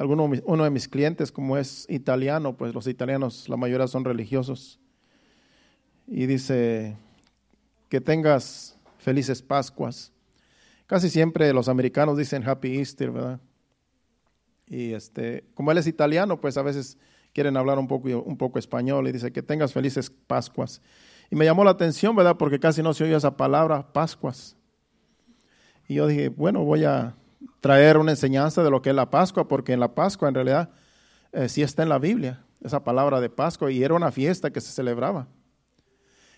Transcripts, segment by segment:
alguno, uno de mis clientes, como es italiano, pues los italianos, la mayoría son religiosos, y dice que tengas felices Pascuas. Casi siempre los americanos dicen Happy Easter, ¿verdad? Y este, como él es italiano, pues a veces quieren hablar un poco, un poco español y dice que tengas felices Pascuas. Y me llamó la atención, ¿verdad? Porque casi no se oye esa palabra, Pascuas. Y yo dije, bueno, voy a traer una enseñanza de lo que es la Pascua, porque en la Pascua en realidad eh, sí está en la Biblia, esa palabra de Pascua, y era una fiesta que se celebraba.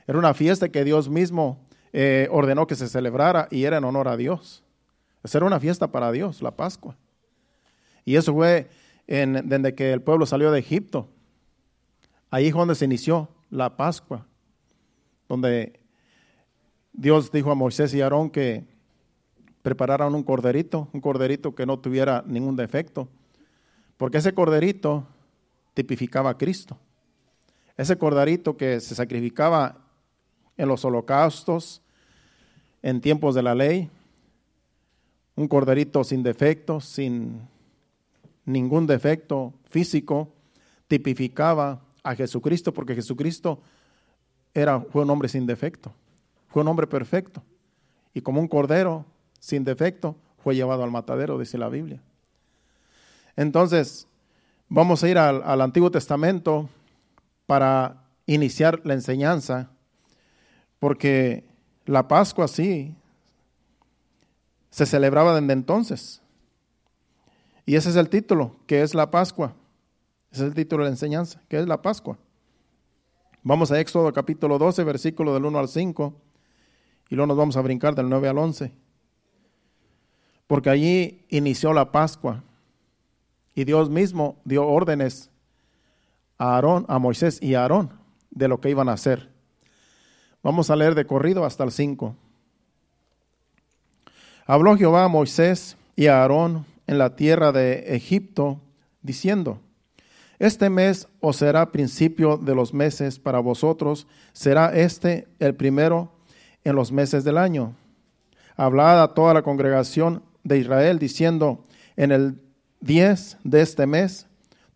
Era una fiesta que Dios mismo eh, ordenó que se celebrara y era en honor a Dios. Esa era una fiesta para Dios, la Pascua. Y eso fue en, desde que el pueblo salió de Egipto. Ahí es donde se inició la Pascua, donde Dios dijo a Moisés y Aarón que prepararan un corderito, un corderito que no tuviera ningún defecto, porque ese corderito tipificaba a Cristo. Ese corderito que se sacrificaba en los holocaustos, en tiempos de la ley, un corderito sin defecto, sin ningún defecto físico, tipificaba a Jesucristo, porque Jesucristo era, fue un hombre sin defecto, fue un hombre perfecto. Y como un cordero sin defecto, fue llevado al matadero, dice la Biblia. Entonces, vamos a ir al, Antiguo Testamento para iniciar la enseñanza, porque la Pascua sí se celebraba desde entonces. Y ese es el título, que es la Pascua. Ese es el título de la enseñanza, que es la Pascua. Vamos a Éxodo capítulo 12, versículo del 1 al 5, y luego nos vamos a brincar del 9 al 11 porque allí inició la Pascua y Dios mismo dio órdenes a Aarón, a Moisés y a Aarón de lo que iban a hacer. Vamos a leer de corrido hasta el 5. Habló Jehová a Moisés y a Aarón en la tierra de Egipto, diciendo, Este mes os será principio de los meses para vosotros, será este el primero en los meses del año. Hablad a toda la congregación de Israel, diciendo, en el 10 de este mes,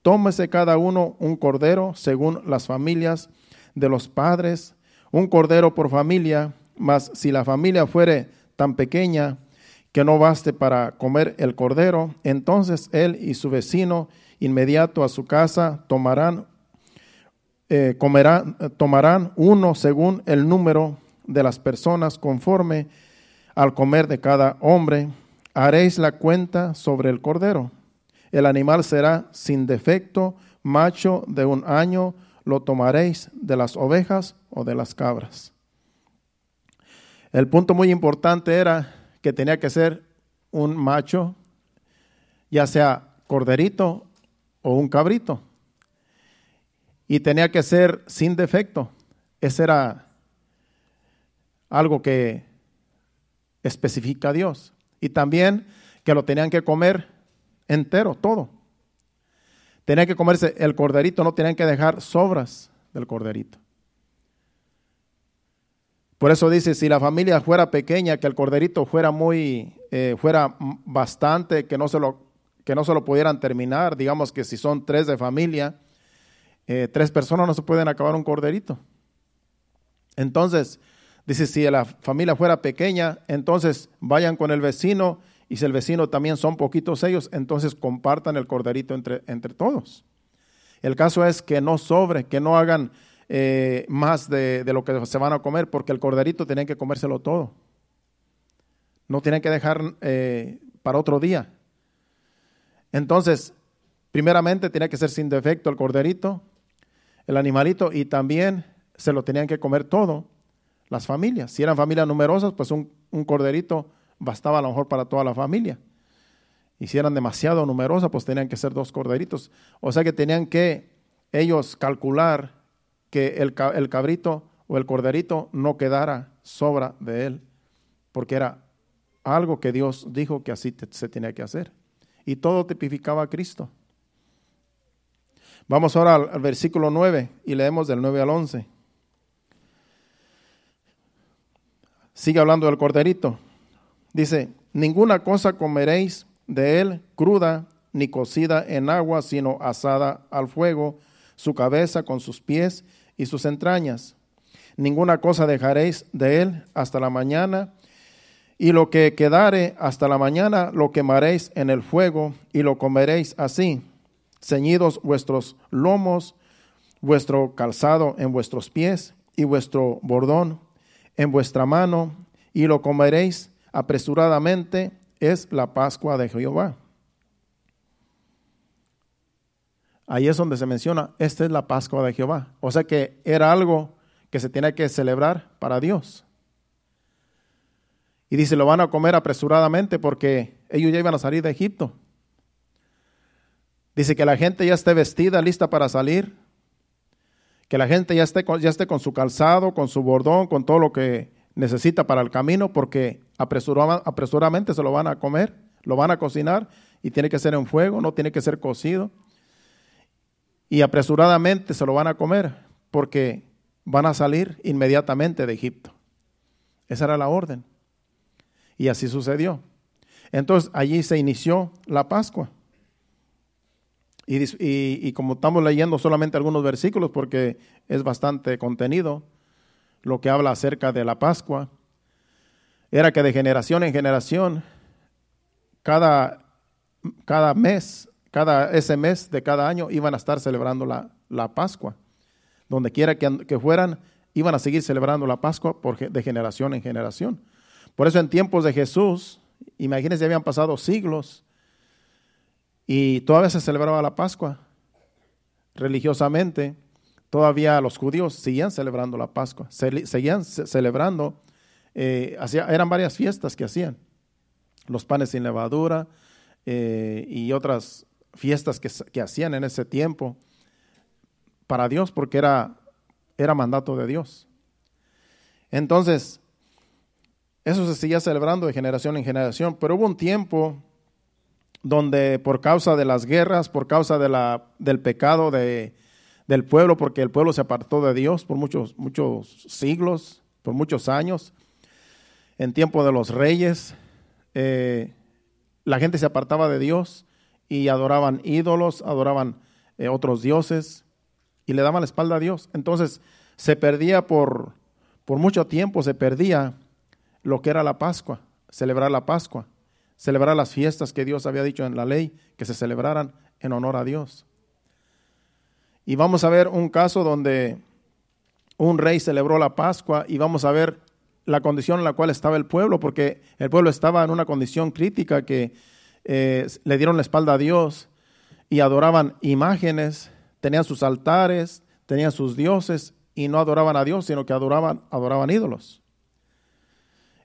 tómese cada uno un cordero según las familias de los padres, un cordero por familia, mas si la familia fuere tan pequeña que no baste para comer el cordero, entonces él y su vecino inmediato a su casa tomarán, eh, tomarán uno según el número de las personas conforme al comer de cada hombre haréis la cuenta sobre el cordero. El animal será sin defecto, macho de un año, lo tomaréis de las ovejas o de las cabras. El punto muy importante era que tenía que ser un macho, ya sea corderito o un cabrito. Y tenía que ser sin defecto. Ese era algo que especifica Dios. Y también que lo tenían que comer entero, todo. Tenían que comerse el corderito, no tenían que dejar sobras del corderito. Por eso dice, si la familia fuera pequeña, que el corderito fuera muy, eh, fuera bastante, que no, se lo, que no se lo pudieran terminar, digamos que si son tres de familia, eh, tres personas no se pueden acabar un corderito. Entonces, Dice, si la familia fuera pequeña, entonces vayan con el vecino y si el vecino también son poquitos ellos, entonces compartan el corderito entre, entre todos. El caso es que no sobre, que no hagan eh, más de, lo que se van a comer, porque el corderito tienen que comérselo todo. No tienen que dejar eh, para otro día. Entonces, primeramente tenía que ser sin defecto el corderito, el animalito, y también se lo tenían que comer todo las familias. Si eran familias numerosas, pues un, corderito bastaba a lo mejor para toda la familia. Y si eran demasiado numerosas, pues tenían que ser dos corderitos. O sea que tenían que ellos calcular que el, el cabrito o el corderito no quedara sobra de él, porque era algo que Dios dijo que así se tenía que hacer. Y todo tipificaba a Cristo. Vamos ahora al, al versículo 9 y leemos del 9 al 11. Sigue hablando del corderito. Dice, ninguna cosa comeréis de él cruda, ni cocida en agua, sino asada al fuego, su cabeza con sus pies y sus entrañas. Ninguna cosa dejaréis de él hasta la mañana, y lo que quedare hasta la mañana lo quemaréis en el fuego y lo comeréis así, ceñidos vuestros lomos, vuestro calzado en vuestros pies y vuestro bordón en vuestra mano, y lo comeréis apresuradamente, es la Pascua de Jehová. Ahí es donde se menciona, esta es la Pascua de Jehová. O sea que era algo que se tiene que celebrar para Dios. Y dice, lo van a comer apresuradamente porque ellos ya iban a salir de Egipto. Dice que la gente ya esté vestida, lista para salir. Que la gente ya esté, ya esté con su calzado, con su bordón, con todo lo que necesita para el camino, porque apresuradamente se lo van a comer, lo van a cocinar y tiene que ser en fuego, no tiene que ser cocido y apresuradamente se lo van a comer porque van a salir inmediatamente de Egipto. Esa era la orden. Y así sucedió. Entonces allí se inició la Pascua. Y, como estamos leyendo solamente algunos versículos, porque es bastante contenido lo que habla acerca de la Pascua, era que de generación en generación, cada, cada mes cada, ese mes de cada año iban a estar celebrando la, Pascua. Donde quiera que, fueran, iban a seguir celebrando la Pascua por, de generación en generación. Por eso en tiempos de Jesús, imagínense, habían pasado siglos y todavía se celebraba la Pascua. Religiosamente, todavía los judíos seguían celebrando la Pascua, seguían celebrando, eh, eran varias fiestas que hacían, los panes sin levadura eh, y otras fiestas que, hacían en ese tiempo para Dios porque era, era mandato de Dios. Entonces, eso se seguía celebrando de generación en generación, pero hubo un tiempo donde por causa de las guerras, por causa de la, del pecado de, del pueblo, porque el pueblo se apartó de Dios por muchos, muchos siglos, por muchos años, en tiempo de los reyes, eh, la gente se apartaba de Dios y adoraban ídolos, adoraban eh, otros dioses y le daban la espalda a Dios. Entonces se perdía por, por mucho tiempo, se perdía lo que era la Pascua, celebrar la Pascua, celebrar las fiestas que Dios había dicho en la ley que se celebraran en honor a Dios. Y vamos a ver un caso donde un rey celebró la Pascua y vamos a ver la condición en la cual estaba el pueblo, porque el pueblo estaba en una condición crítica que eh, le dieron la espalda a Dios y adoraban imágenes, tenían sus altares, tenían sus dioses y no adoraban a Dios, sino que adoraban, adoraban ídolos.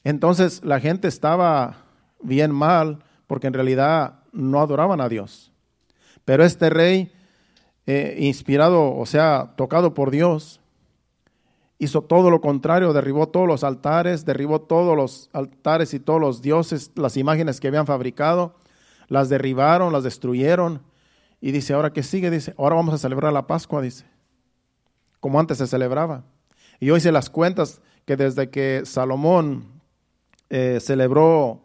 Entonces la gente estaba bien mal porque en realidad no adoraban a Dios. Pero este rey, eh, inspirado, o sea, tocado por Dios, hizo todo lo contrario, derribó todos los altares, derribó todos los altares y todos los dioses, las imágenes que habían fabricado, las derribaron, las destruyeron. Y dice, ¿ahora qué sigue? Dice, ahora vamos a celebrar la Pascua, dice, como antes se celebraba. Y hoy se las cuentas que desde que Salomón eh, celebró,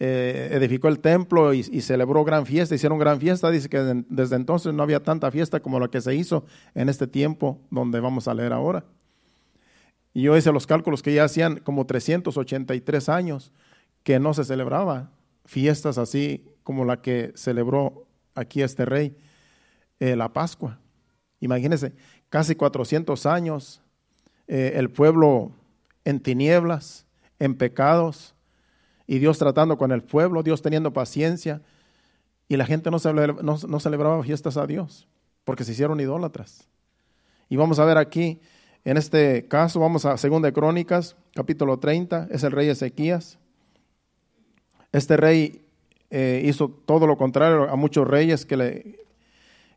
eh, edificó el templo y, celebró gran fiesta, hicieron gran fiesta, dice que desde entonces no había tanta fiesta como la que se hizo en este tiempo donde vamos a leer ahora. Y yo hice los cálculos que ya hacían como 383 años que no se celebraba fiestas así como la que celebró aquí este rey, eh, la Pascua. Imagínense, casi 400 años, eh, el pueblo en tinieblas, en pecados, y Dios tratando con el pueblo, Dios teniendo paciencia, y la gente no, no celebraba fiestas a Dios, porque se hicieron idólatras. Y vamos a ver aquí, en este caso, vamos a Segunda de Crónicas, capítulo 30, es el rey Ezequías. Este rey eh, hizo todo lo contrario a muchos reyes que, le,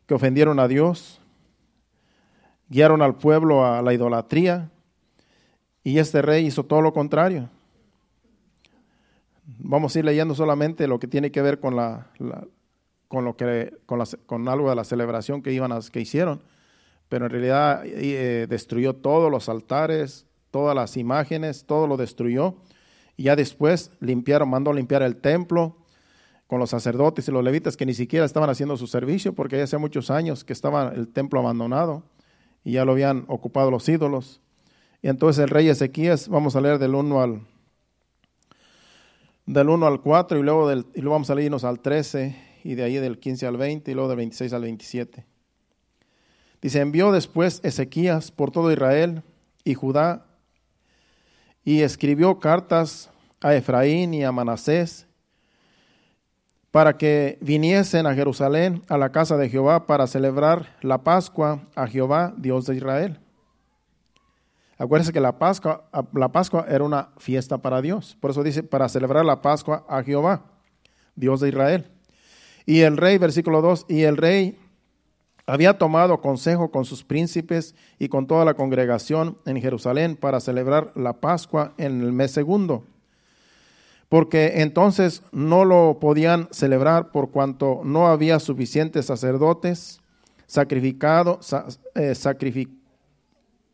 que ofendieron a Dios, guiaron al pueblo a la idolatría, y este rey hizo todo lo contrario. Vamos a ir leyendo solamente lo que tiene que ver con, la, con, lo que, con, con, algo de la celebración que, iban a, que hicieron, pero en realidad eh, destruyó todos los altares, todas las imágenes, todo lo destruyó. Y ya después limpiaron, mandó limpiar el templo, con los sacerdotes y los levitas que ni siquiera estaban haciendo su servicio porque ya hace muchos años que estaba el templo abandonado y ya lo habían ocupado los ídolos. Y entonces el rey Ezequías, vamos a leer del 1 al del 1 al 4 y luego, del, y luego vamos a leernos al 13 y de ahí del 15 al 20 y luego del 26 al 27. Dice, envió después Ezequías por todo Israel y Judá y escribió cartas a Efraín y a Manasés para que viniesen a Jerusalén, a la casa de Jehová, para celebrar la Pascua a Jehová, Dios de Israel. Acuérdense que la Pascua, la Pascua era una fiesta para Dios. Por eso dice, para celebrar la Pascua a Jehová, Dios de Israel. Y el rey, versículo 2, y el rey había tomado consejo con sus príncipes y con toda la congregación en Jerusalén para celebrar la Pascua en el mes segundo. Porque entonces no lo podían celebrar por cuanto no había suficientes sacerdotes sacrificados, eh, sacrificados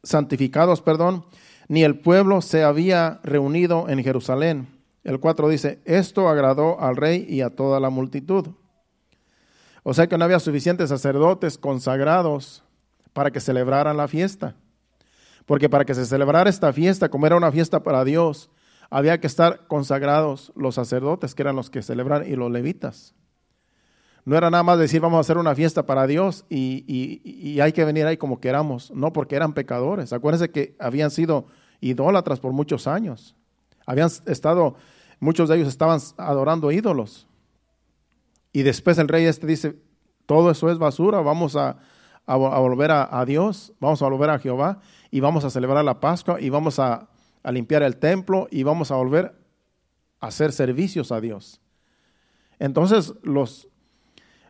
santificados, perdón, ni el pueblo se había reunido en Jerusalén. El 4 dice, esto agradó al rey y a toda la multitud. O sea que no había suficientes sacerdotes consagrados para que celebraran la fiesta. Porque para que se celebrara esta fiesta, como era una fiesta para Dios, había que estar consagrados los sacerdotes, que eran los que celebran, y los levitas. No era nada más decir vamos a hacer una fiesta para Dios y, hay que venir ahí como queramos. No, porque eran pecadores. Acuérdense que habían sido idólatras por muchos años. Habían estado, muchos de ellos estaban adorando ídolos. Y después el rey este dice, todo eso es basura, vamos a, volver a, Dios, vamos a volver a Jehová y vamos a celebrar la Pascua y vamos a, a limpiar el templo y vamos a volver a hacer servicios a Dios. Entonces los,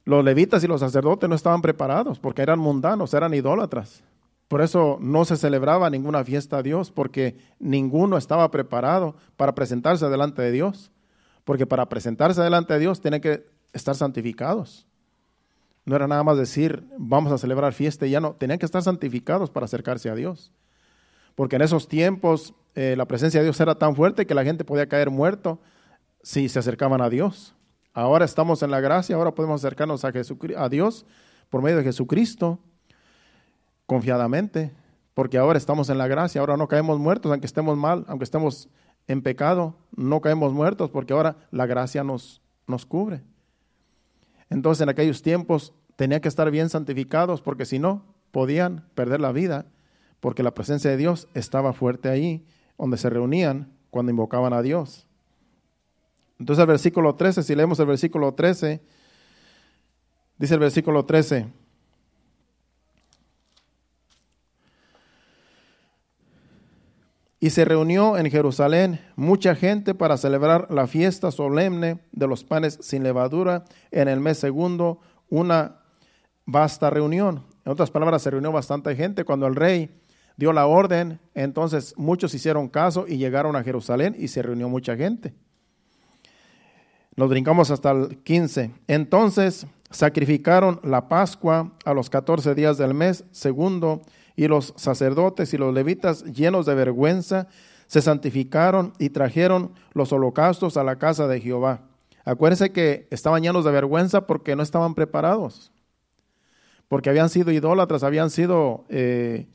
los levitas y los sacerdotes no estaban preparados porque eran mundanos, eran idólatras. Por eso no se celebraba ninguna fiesta a Dios porque ninguno estaba preparado para presentarse delante de Dios. Porque para presentarse delante de Dios tienen que estar santificados. No era nada más decir, vamos a celebrar fiesta y ya no, tenían que estar santificados para acercarse a Dios. Porque en esos tiempos eh, la presencia de Dios era tan fuerte que la gente podía caer muerto si se acercaban a Dios. Ahora estamos en la gracia, ahora podemos acercarnos a, a Dios por medio de Jesucristo confiadamente, porque ahora estamos en la gracia, ahora no caemos muertos, aunque estemos mal, aunque estemos en pecado, no caemos muertos, porque ahora la gracia nos, nos cubre. Entonces en aquellos tiempos tenía que estar bien santificados, porque si no, podían perder la vida, porque la presencia de Dios estaba fuerte ahí, donde se reunían cuando invocaban a Dios. Entonces el versículo 13, si leemos el versículo 13, dice el versículo 13, Y se reunió en Jerusalén mucha gente para celebrar la fiesta solemne de los panes sin levadura en el mes segundo, una vasta reunión. En otras palabras, se reunió bastante gente. Cuando el rey dio la orden, entonces muchos hicieron caso y llegaron a Jerusalén y se reunió mucha gente. Nos brincamos hasta el 15. Entonces sacrificaron la Pascua a los 14 días del mes segundo, y los sacerdotes y los levitas, llenos de vergüenza, se santificaron y trajeron los holocaustos a la casa de Jehová. Acuérdense que estaban llenos de vergüenza porque no estaban preparados, porque habían sido idólatras, habían sido, eh,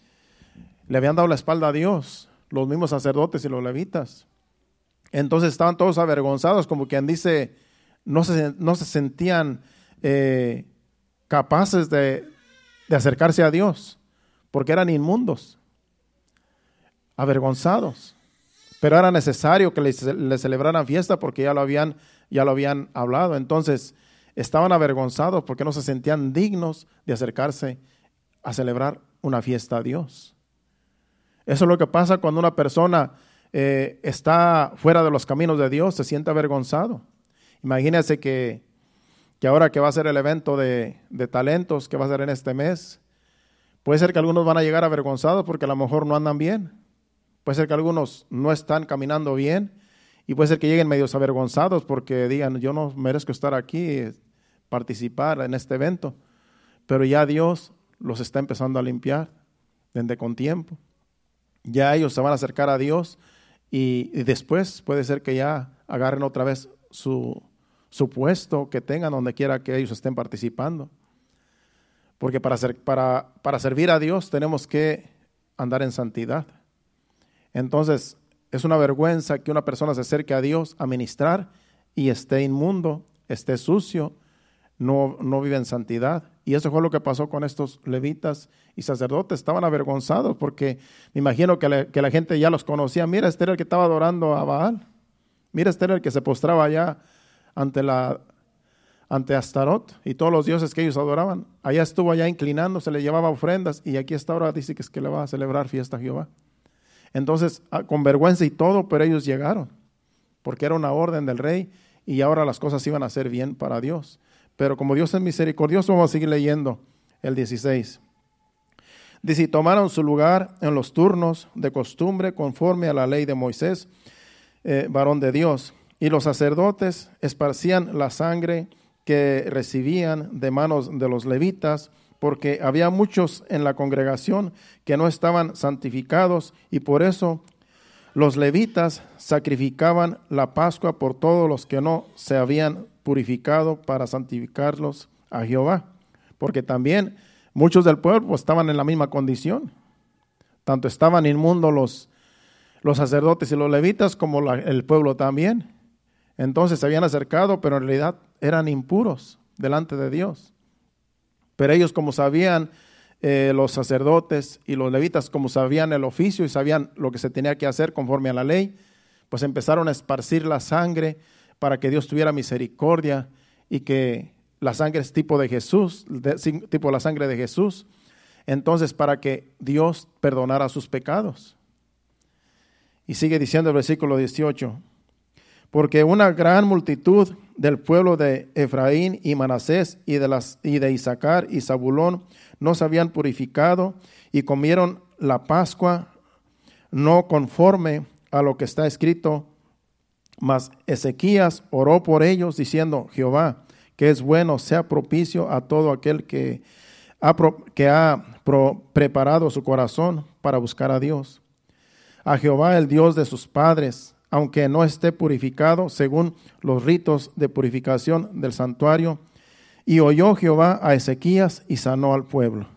le habían dado la espalda a Dios, los mismos sacerdotes y los levitas. Entonces estaban todos avergonzados, como quien dice, no se, no se sentían eh, capaces de, acercarse a Dios, porque eran inmundos, avergonzados. Pero era necesario que les, celebraran fiesta porque ya lo, habían, ya lo habían hablado. Entonces estaban avergonzados porque no se sentían dignos de acercarse a celebrar una fiesta a Dios. Eso es lo que pasa cuando una persona eh, está fuera de los caminos de Dios, se siente avergonzado. Imagínense que, que ahora que va a ser el evento de, de, talentos que va a ser en este mes, puede ser que algunos van a llegar avergonzados porque a lo mejor no andan bien. Puede ser que algunos no están caminando bien y puede ser que lleguen medios avergonzados porque digan, yo no merezco estar aquí, participar en este evento. Pero ya Dios los está empezando a limpiar desde con tiempo. Ya ellos se van a acercar a Dios y, después puede ser que ya agarren otra vez su, su puesto que tengan donde quiera que ellos estén participando. Porque para, para, para servir a Dios tenemos que andar en santidad. Entonces, es una vergüenza que una persona se acerque a Dios a ministrar y esté inmundo, esté sucio, no, no vive en santidad. Y eso fue lo que pasó con estos levitas y sacerdotes. Estaban avergonzados porque me imagino que, la gente ya los conocía. Mira, este era el que estaba adorando a Baal. Mira, este era el que se postraba allá ante la ante Astarot y todos los dioses que ellos adoraban. Allá estuvo allá inclinándose, le llevaba ofrendas y aquí está ahora dice que es que le va a celebrar fiesta a Jehová. Entonces, ah, con vergüenza y todo, pero ellos llegaron, porque era una orden del rey y ahora las cosas iban a ser bien para Dios. Pero como Dios es misericordioso, vamos a seguir leyendo el 16. Dice, tomaron su lugar en los turnos de costumbre conforme a la ley de Moisés, eh, varón de Dios. Y los sacerdotes esparcían la sangre que recibían de manos de los levitas, porque había muchos en la congregación que no estaban santificados y por eso los levitas sacrificaban la Pascua por todos los que no se habían purificado para santificarlos a Jehová, porque también muchos del pueblo estaban en la misma condición. Tanto estaban inmundos los, los sacerdotes y los levitas como el pueblo también. Entonces se habían acercado, pero en realidad eran impuros delante de Dios. Pero ellos como sabían, eh, los sacerdotes y los levitas como sabían el oficio y sabían lo que se tenía que hacer conforme a la ley, pues empezaron a esparcir la sangre para que Dios tuviera misericordia y que la sangre es tipo de Jesús, tipo la sangre de Jesús. Entonces, para que Dios perdonara sus pecados. Y sigue diciendo el versículo 18, porque una gran multitud del pueblo de Efraín y Manasés y de, las, y de Isaacar y Zabulón no se habían purificado y comieron la Pascua no conforme a lo que está escrito. Mas Ezequías oró por ellos diciendo, Jehová, que es bueno, sea propicio a todo aquel que ha, preparado su corazón para buscar a Dios. A Jehová, el Dios de sus padres, aunque no esté purificado según los ritos de purificación del santuario. Y oyó Jehová a Ezequías y sanó al pueblo.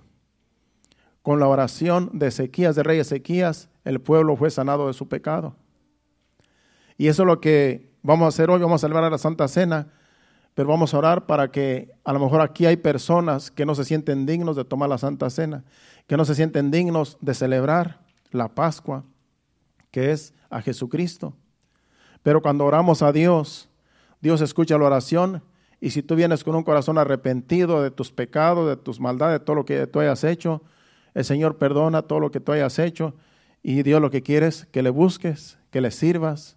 Con la oración de Ezequías, de rey Ezequías, el pueblo fue sanado de su pecado. Y eso es lo que vamos a hacer hoy, vamos a celebrar la Santa Cena, pero vamos a orar para que a lo mejor aquí hay personas que no se sienten dignos de tomar la Santa Cena, que no se sienten dignos de celebrar la Pascua, que es a Jesucristo. Pero cuando oramos a Dios, Dios escucha la oración y si tú vienes con un corazón arrepentido de tus pecados, de tus maldades, de todo lo que tú hayas hecho, el Señor perdona todo lo que tú hayas hecho y Dios lo que quiere es que le busques, que le sirvas,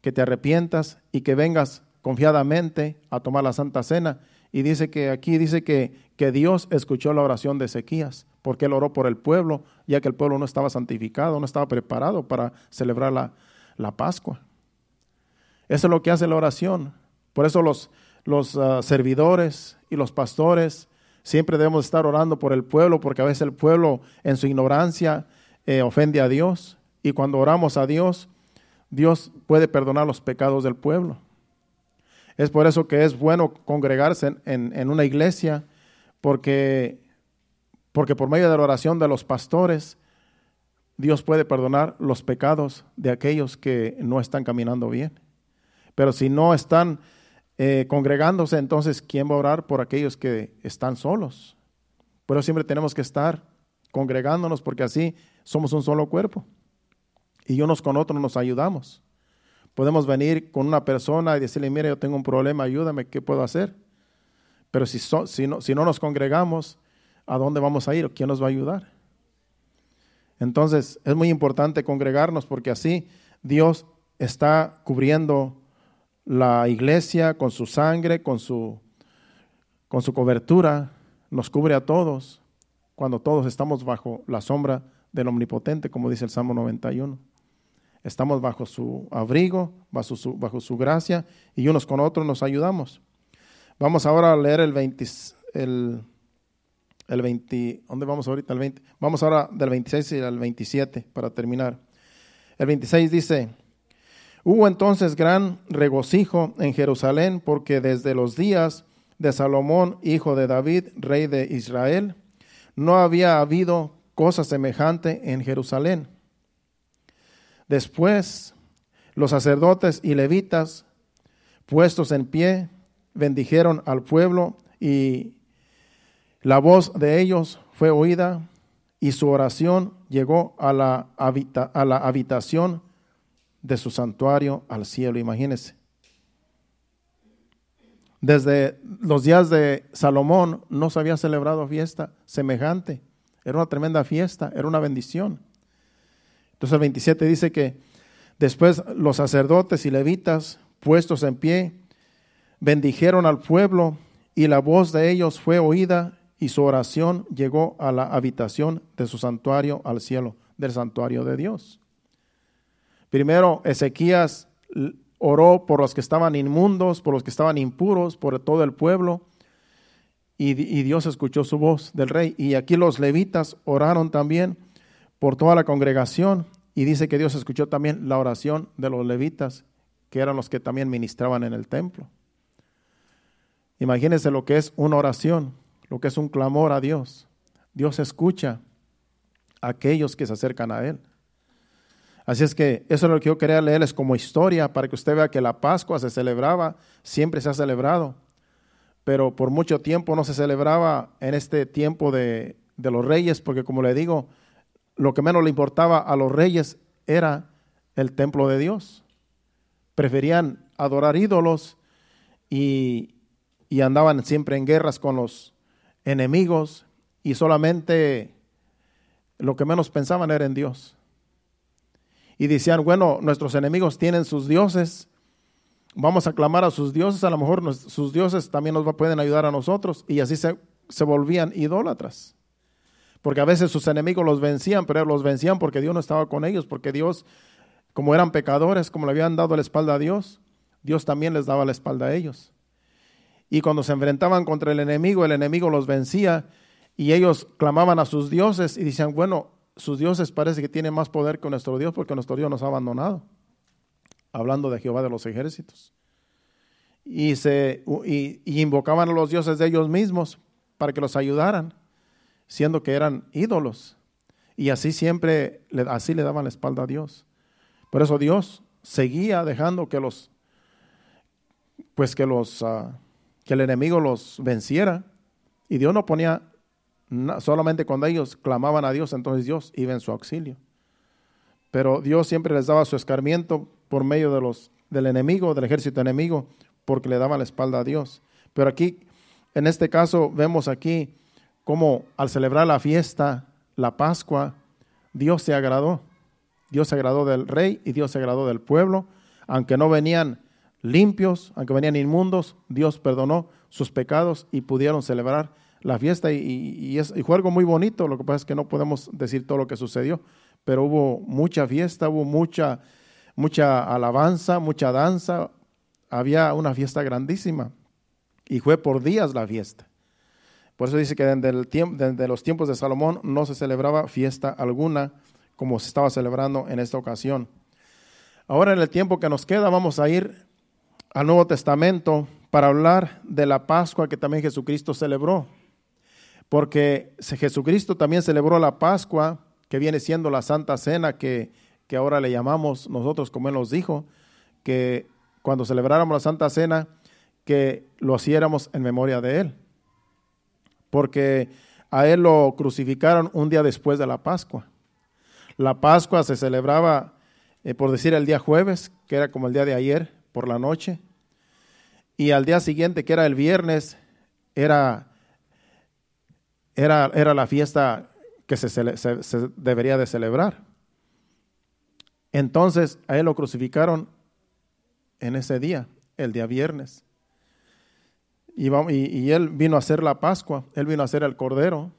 que te arrepientas y que vengas confiadamente a tomar la Santa Cena. Y dice que aquí dice que, que Dios escuchó la oración de Ezequías, porque él oró por el pueblo, ya que el pueblo no estaba santificado, no estaba preparado para celebrar la, la Pascua. Eso es lo que hace la oración. Por eso los, los ah, servidores y los pastores siempre debemos estar orando por el pueblo, porque a veces el pueblo en su ignorancia eh, ofende a Dios. Y cuando oramos a Dios, Dios puede perdonar los pecados del pueblo. Es por eso que es bueno congregarse en, en una iglesia, porque, porque por medio de la oración de los pastores, Dios puede perdonar los pecados de aquellos que no están caminando bien. Pero si no están eh, congregándose, entonces, ¿quién va a orar por aquellos que están solos? Pero siempre tenemos que estar congregándonos porque así somos un solo cuerpo. Y unos con otros nos ayudamos. Podemos venir con una persona y decirle, mire, yo tengo un problema, ayúdame, ¿qué puedo hacer? Pero si, si, no, si no nos congregamos, ¿a dónde vamos a ir? ¿Quién nos va a ayudar? Entonces, es muy importante congregarnos porque así Dios está cubriendo la iglesia con su sangre, con su, con su cobertura, nos cubre a todos cuando todos estamos bajo la sombra del Omnipotente, como dice el Salmo 91. Estamos bajo su abrigo, bajo su, bajo su gracia, y unos con otros nos ayudamos. Vamos ahora a leer el 20, el, el 20, ¿dónde vamos ahorita? El 20. Vamos ahora del 26 al 27 para terminar. El 26 dice, Hubo entonces gran regocijo en Jerusalén porque desde los días de Salomón, hijo de David, rey de Israel, no había habido cosa semejante en Jerusalén. Después, los sacerdotes y levitas, puestos en pie, bendijeron al pueblo y la voz de ellos fue oída y su oración llegó a la, habitación de su santuario al cielo. Imagínense. Desde los días de Salomón no se había celebrado fiesta semejante. Era una tremenda fiesta, era una bendición. Entonces el 27 dice que después los sacerdotes y levitas puestos en pie bendijeron al pueblo y la voz de ellos fue oída y su oración llegó a la habitación de su santuario al cielo, del santuario de Dios. Primero, Ezequías oró por los que estaban inmundos, por los que estaban impuros, por todo el pueblo, y, Dios escuchó su voz del rey. Y aquí los levitas oraron también por toda la congregación, y dice que Dios escuchó también la oración de los levitas, que eran los que también ministraban en el templo. Imagínense lo que es una oración, lo que es un clamor a Dios. Dios escucha a aquellos que se acercan a Él. Así es que eso es lo que yo quería leerles como historia para que usted vea que la Pascua se celebraba, siempre se ha celebrado, pero por mucho tiempo no se celebraba en este tiempo de, de los reyes, porque como le digo, lo que menos le importaba a los reyes era el templo de Dios. Preferían adorar ídolos y, y andaban siempre en guerras con los enemigos y solamente lo que menos pensaban era en Dios y decían, bueno, nuestros enemigos tienen sus dioses, vamos a clamar a sus dioses, a lo mejor sus dioses también nos pueden ayudar a nosotros, y así se, se volvían idólatras. Porque a veces sus enemigos los vencían, pero los vencían porque Dios no estaba con ellos, porque Dios, como eran pecadores, como le habían dado la espalda a Dios, Dios también les daba la espalda a ellos. Y cuando se enfrentaban contra el enemigo, el enemigo los vencía y ellos clamaban a sus dioses y decían, bueno, sus dioses parece que tienen más poder que nuestro Dios porque nuestro Dios nos ha abandonado. Hablando de Jehová de los ejércitos. Y, se, y, invocaban a los dioses de ellos mismos para que los ayudaran, siendo que eran ídolos. Y así siempre, así le daban la espalda a Dios. Por eso Dios seguía dejando que los, pues que los, ah, que el enemigo los venciera. Y Dios no ponía solamente cuando ellos clamaban a Dios, entonces Dios iba en su auxilio. Pero Dios siempre les daba su escarmiento por medio de los, del enemigo, del ejército enemigo, porque le daban la espalda a Dios. Pero aquí, en este caso, vemos aquí cómo al celebrar la fiesta, la Pascua, Dios se agradó. Dios se agradó del rey y Dios se agradó del pueblo. Aunque no venían limpios, aunque venían inmundos, Dios perdonó sus pecados y pudieron celebrar la fiesta y, es, fue algo muy bonito, lo que pasa es que no podemos decir todo lo que sucedió, pero hubo mucha fiesta, hubo mucha, mucha alabanza, mucha danza, había una fiesta grandísima y fue por días la fiesta. Por eso dice que desde, los tiempos de Salomón no se celebraba fiesta alguna como se estaba celebrando en esta ocasión. Ahora en el tiempo que nos queda vamos a ir al Nuevo Testamento para hablar de la Pascua que también Jesucristo celebró porque Jesucristo también celebró la Pascua, que viene siendo la Santa Cena que, que ahora le llamamos nosotros, como Él nos dijo, que cuando celebráramos la Santa Cena, que lo hiciéramos en memoria de Él. Porque a Él lo crucificaron un día después de la Pascua. La Pascua se celebraba, eh, por decir, el día jueves, que era como el día de ayer, por la noche. Y al día siguiente, que era el viernes, era era, la fiesta que se, se, debería de celebrar. Entonces a él lo crucificaron en ese día, el día viernes. Y, él vino a hacer la Pascua, él vino a hacer el Cordero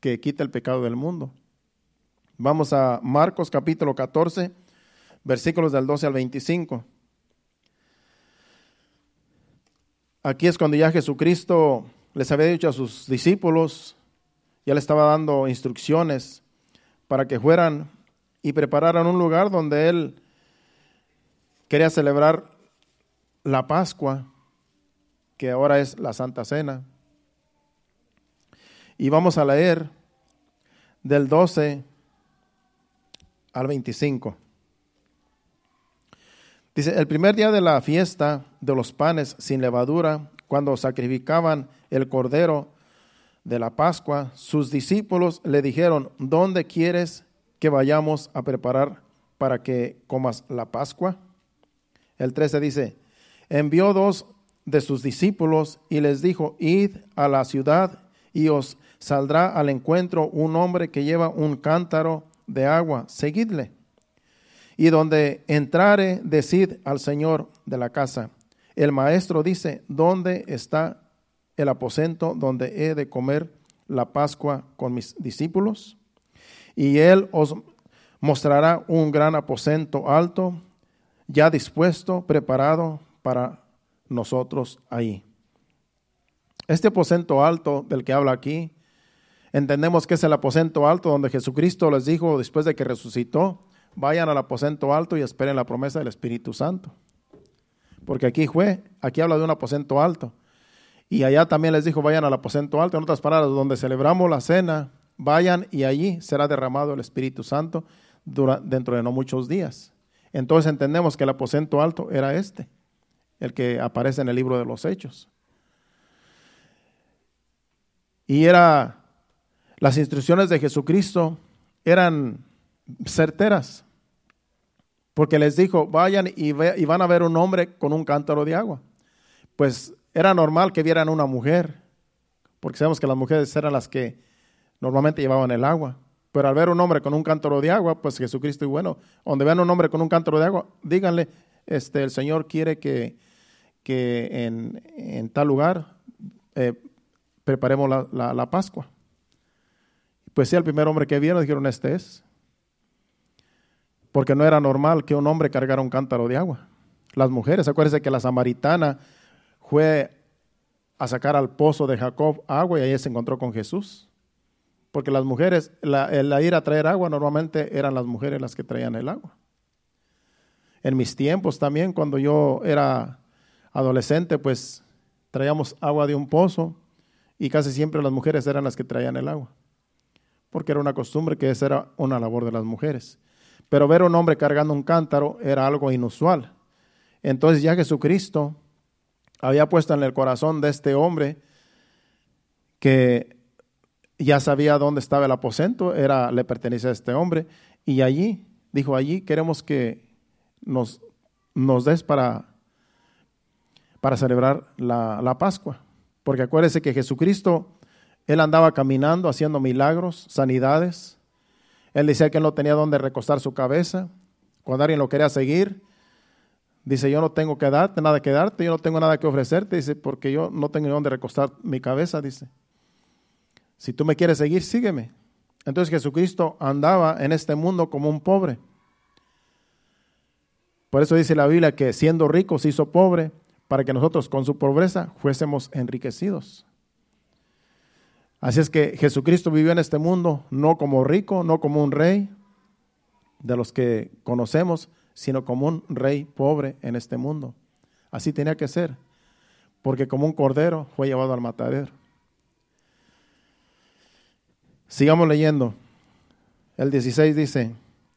que quita el pecado del mundo. Vamos a Marcos capítulo 14, versículos del 12 al 25. Aquí es cuando ya Jesucristo les había dicho a sus discípulos ya le estaba dando instrucciones para que fueran y prepararan un lugar donde él quería celebrar la Pascua, que ahora es la Santa Cena. Y vamos a leer del 12 al 25. Dice, el primer día de la fiesta de los panes sin levadura, cuando sacrificaban el cordero de la Pascua, sus discípulos le dijeron, ¿dónde quieres que vayamos a preparar para que comas la Pascua? El 13 dice, envió dos de sus discípulos y les dijo, id a la ciudad y os saldrá al encuentro un hombre que lleva un cántaro de agua, seguidle. Y donde entrare, decid al Señor de la casa, el maestro dice, ¿dónde está el aposento donde he de comer la Pascua con mis discípulos? Y él os mostrará un gran aposento alto, ya dispuesto, preparado para nosotros ahí. Este aposento alto del que habla aquí, entendemos que es el aposento alto donde Jesucristo les dijo después de que resucitó, vayan al aposento alto y esperen la promesa del Espíritu Santo. Porque aquí fue, aquí habla de un aposento alto. Y allá también les dijo, vayan al aposento alto, en otras palabras, donde celebramos la cena, vayan y allí será derramado el Espíritu Santo dentro de no muchos días. Entonces entendemos que el aposento alto era este, el que aparece en el libro de los Hechos. Y era, las instrucciones de Jesucristo eran certeras, porque les dijo, vayan y, van a ver un hombre con un cántaro de agua. Pues era normal que vieran una mujer, porque sabemos que las mujeres eran las que normalmente llevaban el agua. Pero al ver un hombre con un cántaro de agua, pues Jesucristo, y bueno, donde vean un hombre con un cántaro de agua, díganle, este, el Señor quiere que, que en, tal lugar eh, preparemos la, la, Pascua. Pues sí, el primer hombre que vieron dijeron, este es. Porque no era normal que un hombre cargara un cántaro de agua. Las mujeres, acuérdense que la samaritana fue a sacar al pozo de Jacob agua y ahí se encontró con Jesús. Porque las mujeres, la, el ir a traer agua, normalmente eran las mujeres las que traían el agua. En mis tiempos también, cuando yo era adolescente, pues traíamos agua de un pozo y casi siempre las mujeres eran las que traían el agua. Porque era una costumbre que esa era una labor de las mujeres. Pero ver a un hombre cargando un cántaro era algo inusual. Entonces ya Jesucristo había puesto en el corazón de este hombre que ya sabía dónde estaba el aposento, era, le pertenecía a este hombre, y allí, dijo, allí queremos que nos, nos des para, para celebrar la, la Pascua. Porque acuérdese que Jesucristo, Él andaba caminando, haciendo milagros, sanidades. Él decía que no tenía dónde recostar su cabeza. Cuando alguien lo quería seguir, dice, yo no tengo que darte, nada que darte, yo no tengo nada que ofrecerte, dice, porque yo no tengo dónde recostar mi cabeza, dice. Si tú me quieres seguir, sígueme. Entonces Jesucristo andaba en este mundo como un pobre. Por eso dice la Biblia que siendo rico se hizo pobre para que nosotros con su pobreza fuésemos enriquecidos. Así es que Jesucristo vivió en este mundo no como rico, no como un rey de los que conocemos, sino como un rey pobre en este mundo. Así tenía que ser, porque como un cordero fue llevado al matadero. Sigamos leyendo. El 16 dice,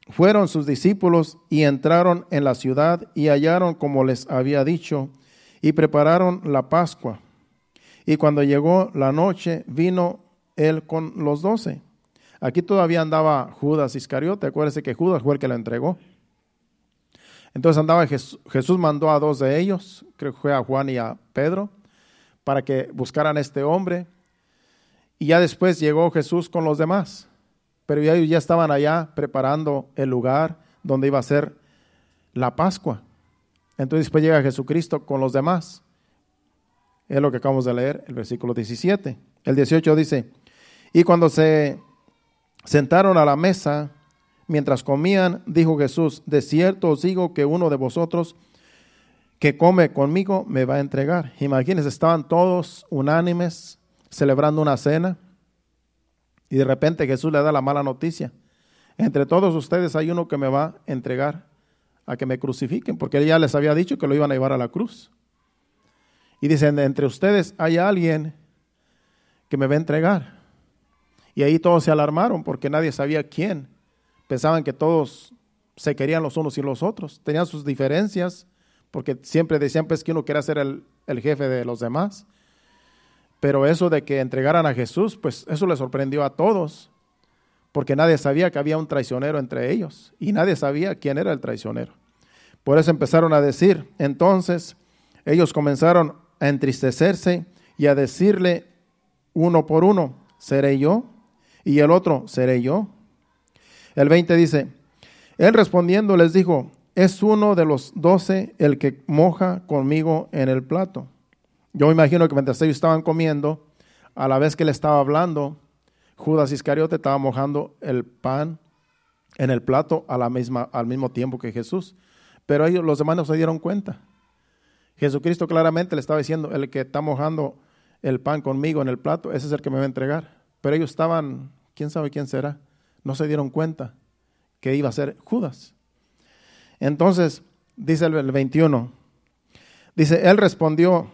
fueron sus discípulos y entraron en la ciudad y hallaron como les había dicho y prepararon la Pascua. Y cuando llegó la noche, vino él con los doce. Aquí todavía andaba Judas Iscariote, acuérdese que Judas fue el que la entregó. Entonces andaba Jesús, mandó a dos de ellos, creo que fue a Juan y a Pedro, para que buscaran a este hombre y ya después llegó Jesús con los demás. Pero ya, ya estaban allá preparando el lugar donde iba a ser la Pascua. Entonces después llega Jesucristo con los demás. Es lo que acabamos de leer, el versículo 17. El 18 dice, y cuando se sentaron a la mesa, mientras comían, dijo Jesús, de cierto os digo que uno de vosotros que come conmigo me va a entregar. Imagínense, estaban todos unánimes, celebrando una cena y de repente Jesús le da la mala noticia. Entre todos ustedes hay uno que me va a entregar a que me crucifiquen, porque él ya les había dicho que lo iban a llevar a la cruz. Y dicen, entre ustedes hay alguien que me va a entregar. Y ahí todos se alarmaron porque nadie sabía quién. Pensaban que todos se querían los unos y los otros. Tenían sus diferencias porque siempre decían pues que uno quería ser el, el jefe de los demás. Pero eso de que entregaran a Jesús, pues eso le sorprendió a todos, porque nadie sabía que había un traicionero entre ellos y nadie sabía quién era el traicionero. Por eso empezaron a decir, entonces ellos comenzaron a entristecerse y a decirle uno por uno, ¿seré yo? Y el otro, ¿seré yo? El 20 dice, él respondiendo les dijo, es uno de los doce el que moja conmigo en el plato. Yo me imagino que mientras ellos estaban comiendo, a la vez que le estaba hablando, Judas Iscariote estaba mojando el pan en el plato a la misma, al mismo tiempo que Jesús. Pero ellos, los demás no se dieron cuenta. Jesucristo claramente le estaba diciendo, el que está mojando el pan conmigo en el plato, ese es el que me va a entregar. Pero ellos estaban, quién sabe quién será, no se dieron cuenta que iba a ser Judas. Entonces, dice el 21, dice, él respondió,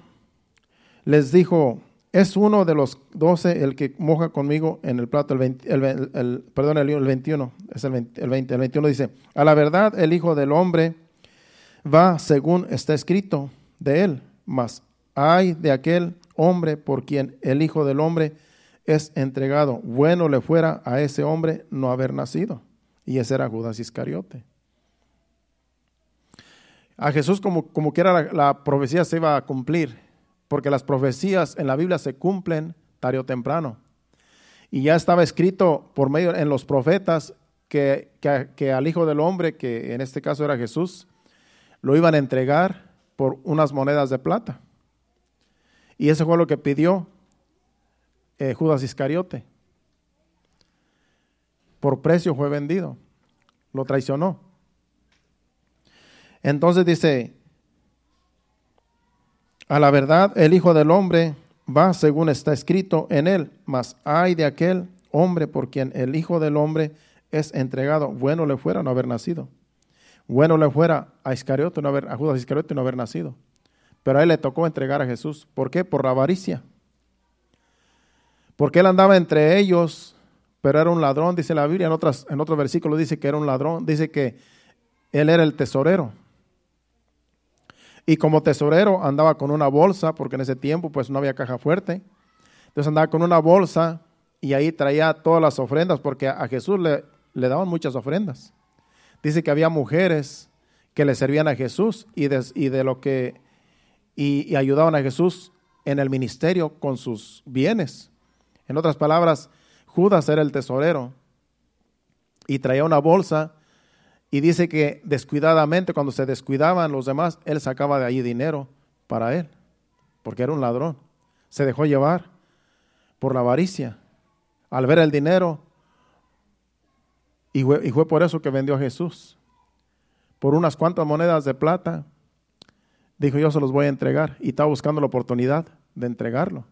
les dijo, es uno de los doce el que moja conmigo en el plato, el, el, perdón, el, 21, es el 20, el 20, el 21 dice, a la verdad el Hijo del Hombre va según está escrito de él, mas hay de aquel hombre por quien el Hijo del Hombre es entregado. Bueno le fuera a ese hombre no haber nacido. Y ese era Judas Iscariote. A Jesús como, como quiera la, la profecía se iba a cumplir, porque las profecías en la Biblia se cumplen tarde o temprano. Y ya estaba escrito por medio en los profetas que, que, al Hijo del Hombre, que en este caso era Jesús, lo iban a entregar por unas monedas de plata. Y eso fue lo que pidió eh, Judas Iscariote. Por precio fue vendido. Lo traicionó. Entonces dice, a la verdad el Hijo del Hombre va según está escrito en él, mas hay de aquel hombre por quien el Hijo del Hombre es entregado. Bueno le fuera no haber nacido. Bueno le fuera a Iscariote no haber, a Judas Iscariote no haber nacido. Pero a él le tocó entregar a Jesús. ¿Por qué? Por la avaricia. Porque él andaba entre ellos, pero era un ladrón, dice la Biblia. En, otras, en otro versículo dice que era un ladrón. Dice que él era el tesorero. Y como tesorero andaba con una bolsa, porque en ese tiempo pues no había caja fuerte. Entonces andaba con una bolsa y ahí traía todas las ofrendas, porque a Jesús le, le daban muchas ofrendas. Dice que había mujeres que le servían a Jesús y de, y de lo que y, ayudaban a Jesús en el ministerio con sus bienes. En otras palabras, Judas era el tesorero y traía una bolsa y dice que descuidadamente, cuando se descuidaban los demás, él sacaba de ahí dinero para él, porque era un ladrón. Se dejó llevar por la avaricia. Al ver el dinero, y fue, y fue por eso que vendió a Jesús. Por unas cuantas monedas de plata, dijo yo se los voy a entregar y estaba buscando la oportunidad de entregarlo.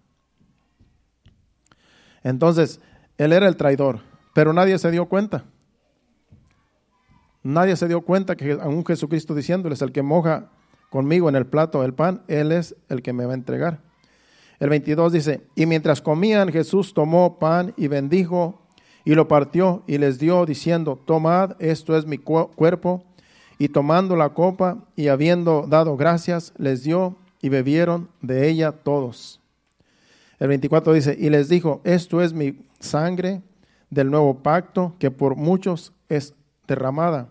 Entonces, él era el traidor, pero nadie se dio cuenta. Nadie se dio cuenta que un Jesucristo diciéndoles, el que moja conmigo en el plato del pan, él es el que me va a entregar. El 22 dice, y mientras comían, Jesús tomó pan y bendijo y lo partió y les dio diciendo, tomad, esto es mi cuerpo y tomando la copa y habiendo dado gracias, les dio y bebieron de ella todos. El 24 dice, y les dijo, esto es mi sangre del nuevo pacto que por muchos es derramada.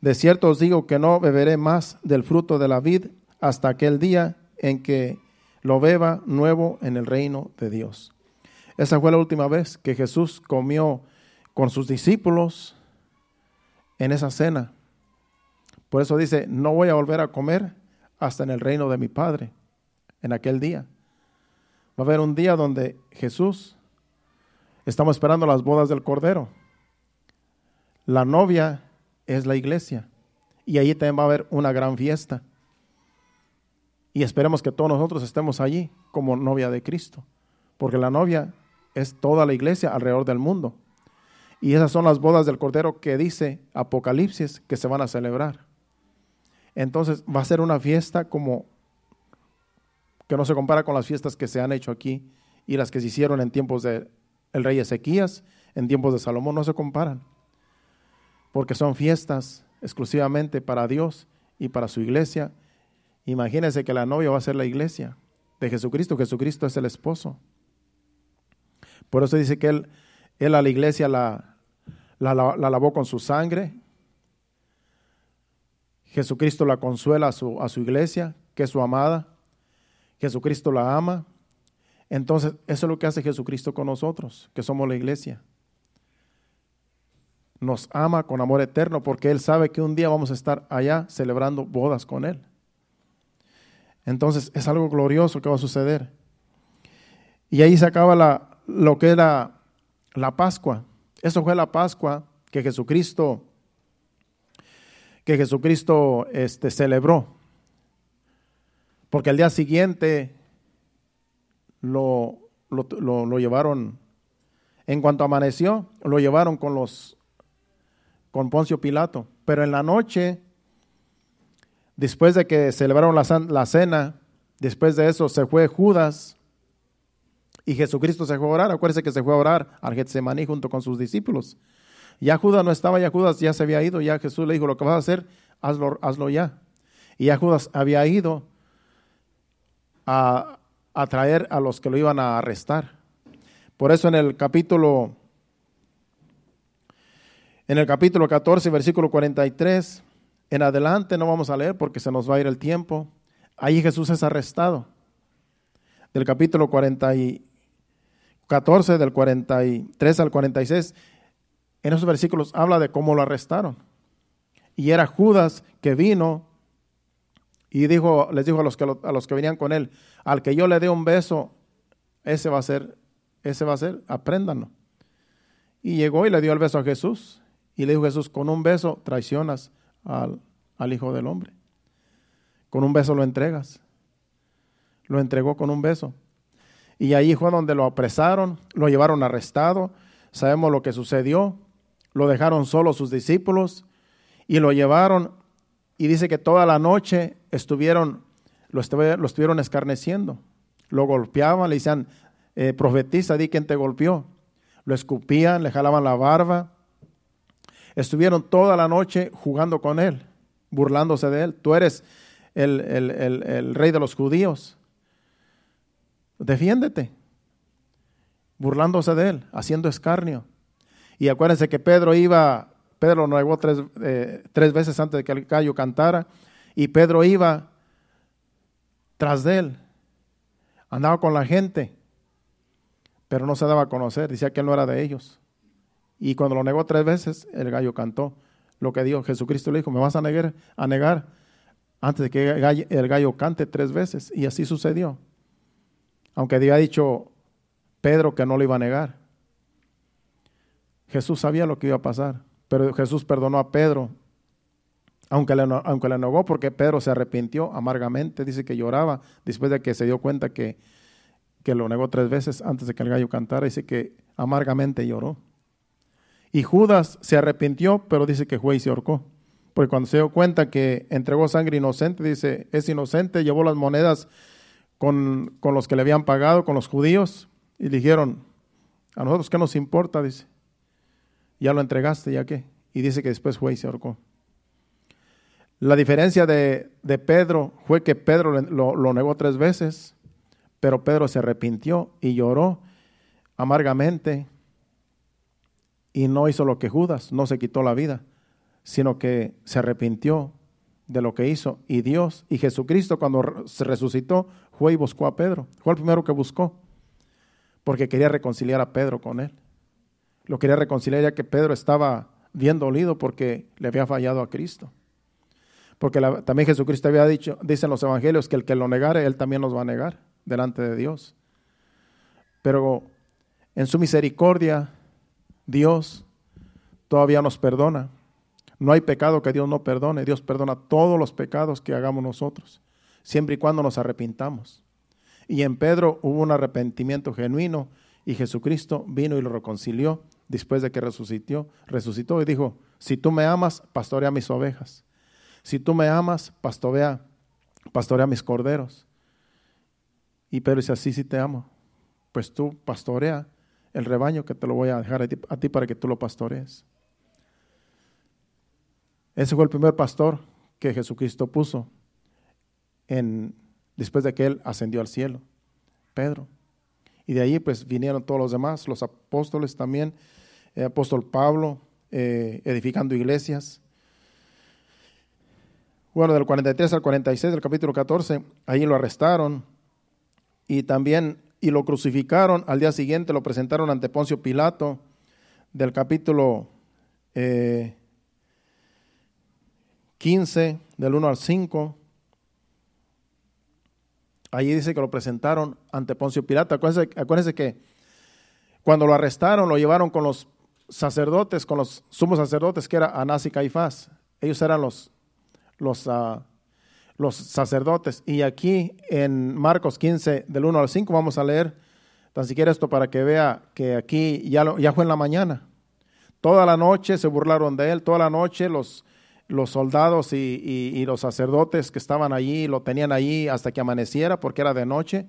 De cierto os digo que no beberé más del fruto de la vid hasta aquel día en que lo beba nuevo en el reino de Dios. Esa fue la última vez que Jesús comió con sus discípulos en esa cena. Por eso dice, no voy a volver a comer hasta en el reino de mi Padre, en aquel día. Va a haber un día donde Jesús, estamos esperando las bodas del Cordero. La novia es la iglesia y allí también va a haber una gran fiesta. Y esperemos que todos nosotros estemos allí como novia de Cristo, porque la novia es toda la iglesia alrededor del mundo. Y esas son las bodas del Cordero que dice Apocalipsis que se van a celebrar. Entonces va a ser una fiesta como que no se compara con las fiestas que se han hecho aquí y las que se hicieron en tiempos del el rey Ezequías, en tiempos de Salomón, no se comparan. Porque son fiestas exclusivamente para Dios y para su iglesia. Imagínense que la novia va a ser la iglesia de Jesucristo. Jesucristo es el esposo. Por eso dice que Él, él a la iglesia la, la, lavó con su sangre. Jesucristo la consuela a su, a su iglesia, que es su amada. Jesucristo la ama. Entonces, eso es lo que hace Jesucristo con nosotros, que somos la iglesia. Nos ama con amor eterno porque Él sabe que un día vamos a estar allá celebrando bodas con Él. Entonces, es algo glorioso que va a suceder. Y ahí se acaba la, lo que era la Pascua. Eso fue la Pascua que Jesucristo que Jesucristo este, celebró. Porque al día siguiente lo, lo, llevaron, en cuanto amaneció, lo llevaron con los con Poncio Pilato. Pero en la noche, después de que celebraron la, la cena, después de eso se fue Judas y Jesucristo se fue a orar. Acuérdense que se fue a orar al Getsemaní junto con sus discípulos. Ya Judas no estaba, ya Judas ya se había ido, ya Jesús le dijo, lo que vas a hacer, hazlo, hazlo ya. Y ya Judas había ido a, a traer a los que lo iban a arrestar. Por eso en el capítulo en el capítulo 14, versículo 43, en adelante no vamos a leer porque se nos va a ir el tiempo. Ahí Jesús es arrestado. Del capítulo 40 14, del 43 al 46, en esos versículos habla de cómo lo arrestaron. Y era Judas que vino y dijo, les dijo a los, que, a los que venían con él, al que yo le dé un beso, ese va a ser, ese va a ser, apréndanlo. Y llegó y le dio el beso a Jesús. Y le dijo Jesús, con un beso traicionas al, al Hijo del Hombre. Con un beso lo entregas. Lo entregó con un beso. Y ahí fue donde lo apresaron, lo llevaron arrestado. Sabemos lo que sucedió. Lo dejaron solo sus discípulos y lo llevaron y dice que toda la noche estuvieron, lo, estuvieron escarneciendo. Lo golpeaban, le decían, eh, profetiza, di quién te golpeó. Lo escupían, le jalaban la barba. Estuvieron toda la noche jugando con él, burlándose de él. Tú eres el, el rey de los judíos. Defiéndete. Burlándose de él, haciendo escarnio. Y acuérdense que Pedro iba Pedro negó tres, eh, tres veces antes de que el gallo cantara. Y Pedro iba tras de él. Andaba con la gente, pero no se daba a conocer. Decía que él no era de ellos. Y cuando lo negó tres veces, el gallo cantó. Lo que dijo Jesucristo le dijo, me vas a negar, a negar antes de que el gallo cante tres veces. Y así sucedió. Aunque había dicho Pedro que no lo iba a negar. Jesús sabía lo que iba a pasar. Pero Jesús perdonó a Pedro, aunque le, aunque negó porque Pedro se arrepintió amargamente, dice que lloraba después de que se dio cuenta que, que lo negó tres veces antes de que el gallo cantara, dice que amargamente lloró. Y Judas se arrepintió, pero dice que fue y se ahorcó. Porque cuando se dio cuenta que entregó sangre inocente, dice, es inocente, llevó las monedas con, con los que le habían pagado, con los judíos, y dijeron, a nosotros qué nos importa, dice ya lo entregaste, ¿ya qué? Y dice que después fue y se ahorcó. La diferencia de, Pedro fue que Pedro lo, negó tres veces, pero Pedro se arrepintió y lloró amargamente y no hizo lo que Judas, no se quitó la vida, sino que se arrepintió de lo que hizo. Y Dios y Jesucristo cuando se resucitó fue y buscó a Pedro. Fue el primero que buscó, porque quería reconciliar a Pedro con él lo quería reconciliar ya que Pedro estaba bien dolido porque le había fallado a Cristo. Porque también Jesucristo había dicho, dicen los evangelios, que el que lo negare, él también nos va a negar delante de Dios. Pero en su misericordia, Dios todavía nos perdona. No hay pecado que Dios no perdone. Dios perdona todos los pecados que hagamos nosotros, siempre y cuando nos arrepintamos. Y en Pedro hubo un arrepentimiento genuino y Jesucristo vino y lo reconcilió después de que resucitó, resucitó y dijo, si tú me amas, pastorea mis ovejas. Si tú me amas, pastorea, pastorea mis corderos. Y Pedro dice, así sí te amo. Pues tú pastorea el rebaño que te lo voy a dejar a ti, para que tú lo pastorees. Ese fue el primer pastor que Jesucristo puso en, después de que él ascendió al cielo, Pedro. Y de allí pues vinieron todos los demás, los apóstoles también, el apóstol Pablo, eh, edificando iglesias. Bueno, del 43 al 46 del capítulo 14, ahí lo arrestaron y también, y lo crucificaron. Al día siguiente lo presentaron ante Poncio Pilato, del capítulo eh, 15, del 1 al 5. Allí dice que lo presentaron ante Poncio Pilato. Acuérdense, que cuando lo arrestaron, lo llevaron con los sacerdotes, con los sumos sacerdotes, que era Anás y Caifás. Ellos eran los, los, uh, los sacerdotes. Y aquí en Marcos 15, del 1 al 5, vamos a leer tan siquiera esto para que vea que aquí ya, lo, ya fue en la mañana. Toda la noche se burlaron de él, toda la noche los, los soldados y, los sacerdotes que estaban allí lo tenían allí hasta que amaneciera, porque era de noche.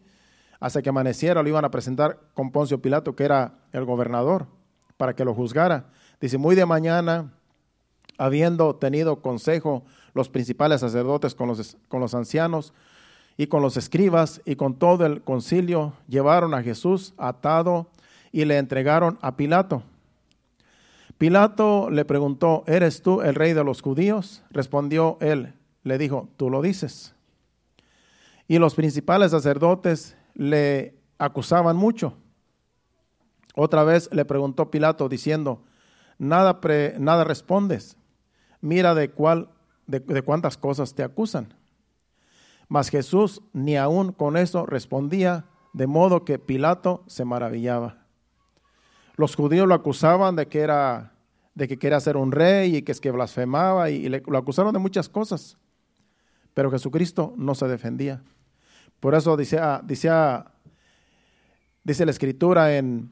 Hasta que amaneciera lo iban a presentar con Poncio Pilato, que era el gobernador, para que lo juzgara. Dice, muy de mañana, habiendo tenido consejo los principales sacerdotes con los, ancianos y con los escribas y con todo el concilio, llevaron a Jesús atado y le entregaron a Pilato. Pilato le preguntó, ¿eres tú el rey de los judíos? Respondió él, le dijo, tú lo dices. Y los principales sacerdotes le acusaban mucho. Otra vez le preguntó Pilato diciendo, nada, nada respondes. Mira de, cuál, de, cuántas cosas te acusan. Mas Jesús ni aún con eso respondía, de modo que Pilato se maravillaba. Los judíos lo acusaban de que era de que quería ser un rey y que es que blasfemaba y, lo acusaron de muchas cosas. Pero Jesucristo no se defendía. Por eso dice, ah, dice, ah, dice la escritura en,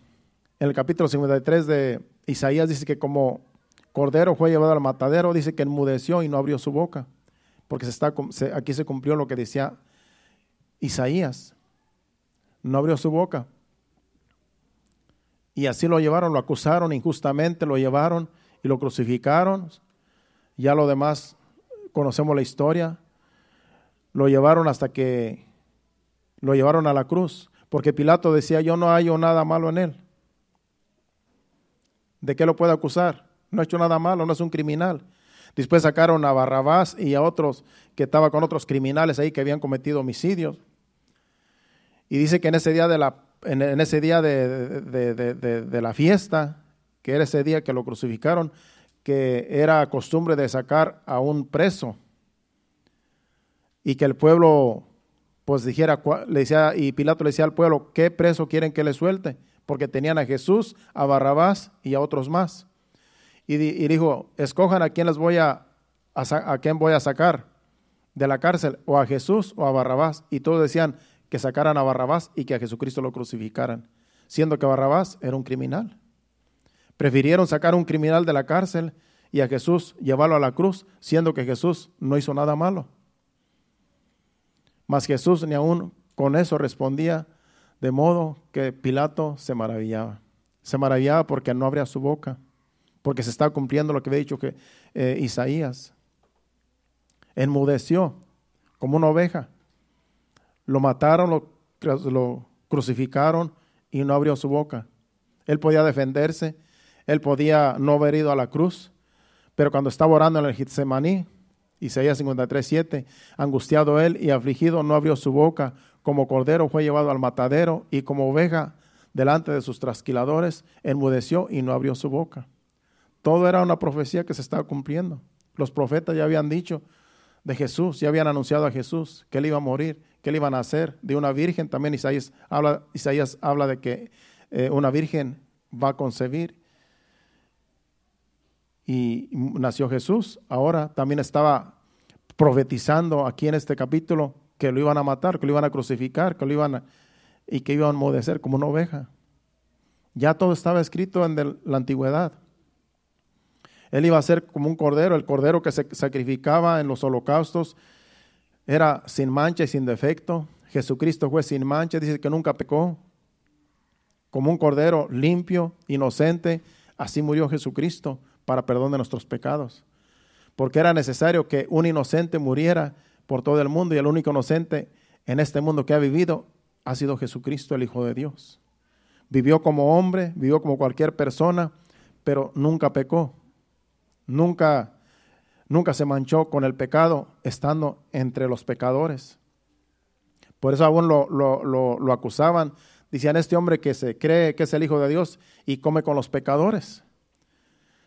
el capítulo 53 de Isaías, dice que como cordero fue llevado al matadero, dice que enmudeció y no abrió su boca. Porque se está, aquí se cumplió lo que decía Isaías. No abrió su boca. Y así lo llevaron, lo acusaron injustamente, lo llevaron y lo crucificaron. Ya lo demás conocemos la historia. Lo llevaron hasta que lo llevaron a la cruz, porque Pilato decía, yo no hallo nada malo en él. ¿De qué lo puede acusar? No ha hecho nada malo, no es un criminal. Después sacaron a Barrabás y a otros que estaban con otros criminales ahí que habían cometido homicidios. Y dice que en ese día de la en, ese día de, la fiesta, que era ese día que lo crucificaron, que era costumbre de sacar a un preso y que el pueblo pues dijera, le decía, y Pilato le decía al pueblo, ¿qué preso quieren que le suelte? Porque tenían a Jesús, a Barrabás y a otros más. Y, dijo, escojan a quién les voy a, a, a quién voy a sacar de la cárcel, o a Jesús o a Barrabás. Y todos decían, que sacaran a Barrabás y que a Jesucristo lo crucificaran, siendo que Barrabás era un criminal. Prefirieron sacar a un criminal de la cárcel y a Jesús llevarlo a la cruz, siendo que Jesús no hizo nada malo. Mas Jesús ni aún con eso respondía, de modo que Pilato se maravillaba. Se maravillaba porque no abría su boca, porque se estaba cumpliendo lo que había dicho que, eh, Isaías. Enmudeció como una oveja lo mataron, lo, crucificaron y no abrió su boca. Él podía defenderse, él podía no haber ido a la cruz, pero cuando estaba orando en el Getsemaní, Isaías 53, 7, angustiado él y afligido, no abrió su boca, como cordero fue llevado al matadero y como oveja delante de sus trasquiladores, enmudeció y no abrió su boca. Todo era una profecía que se estaba cumpliendo. Los profetas ya habían dicho de Jesús, ya habían anunciado a Jesús que él iba a morir ¿Qué le iban a hacer? De una virgen, también Isaías habla, Isaías habla de que eh, una virgen va a concebir. Y nació Jesús. Ahora también estaba profetizando aquí en este capítulo que lo iban a matar, que lo iban a crucificar, que lo iban a, y que iban a enmudecer como una oveja. Ya todo estaba escrito en la antigüedad. Él iba a ser como un cordero, el cordero que se sacrificaba en los holocaustos era sin mancha y sin defecto. Jesucristo fue sin mancha, dice que nunca pecó. Como un cordero limpio, inocente, así murió Jesucristo para perdón de nuestros pecados. Porque era necesario que un inocente muriera por todo el mundo y el único inocente en este mundo que ha vivido ha sido Jesucristo, el Hijo de Dios. Vivió como hombre, vivió como cualquier persona, pero nunca pecó. Nunca, nunca se manchó con el pecado estando entre los pecadores. Por eso aún lo, lo, acusaban. Decían, este hombre que se cree que es el Hijo de Dios y come con los pecadores.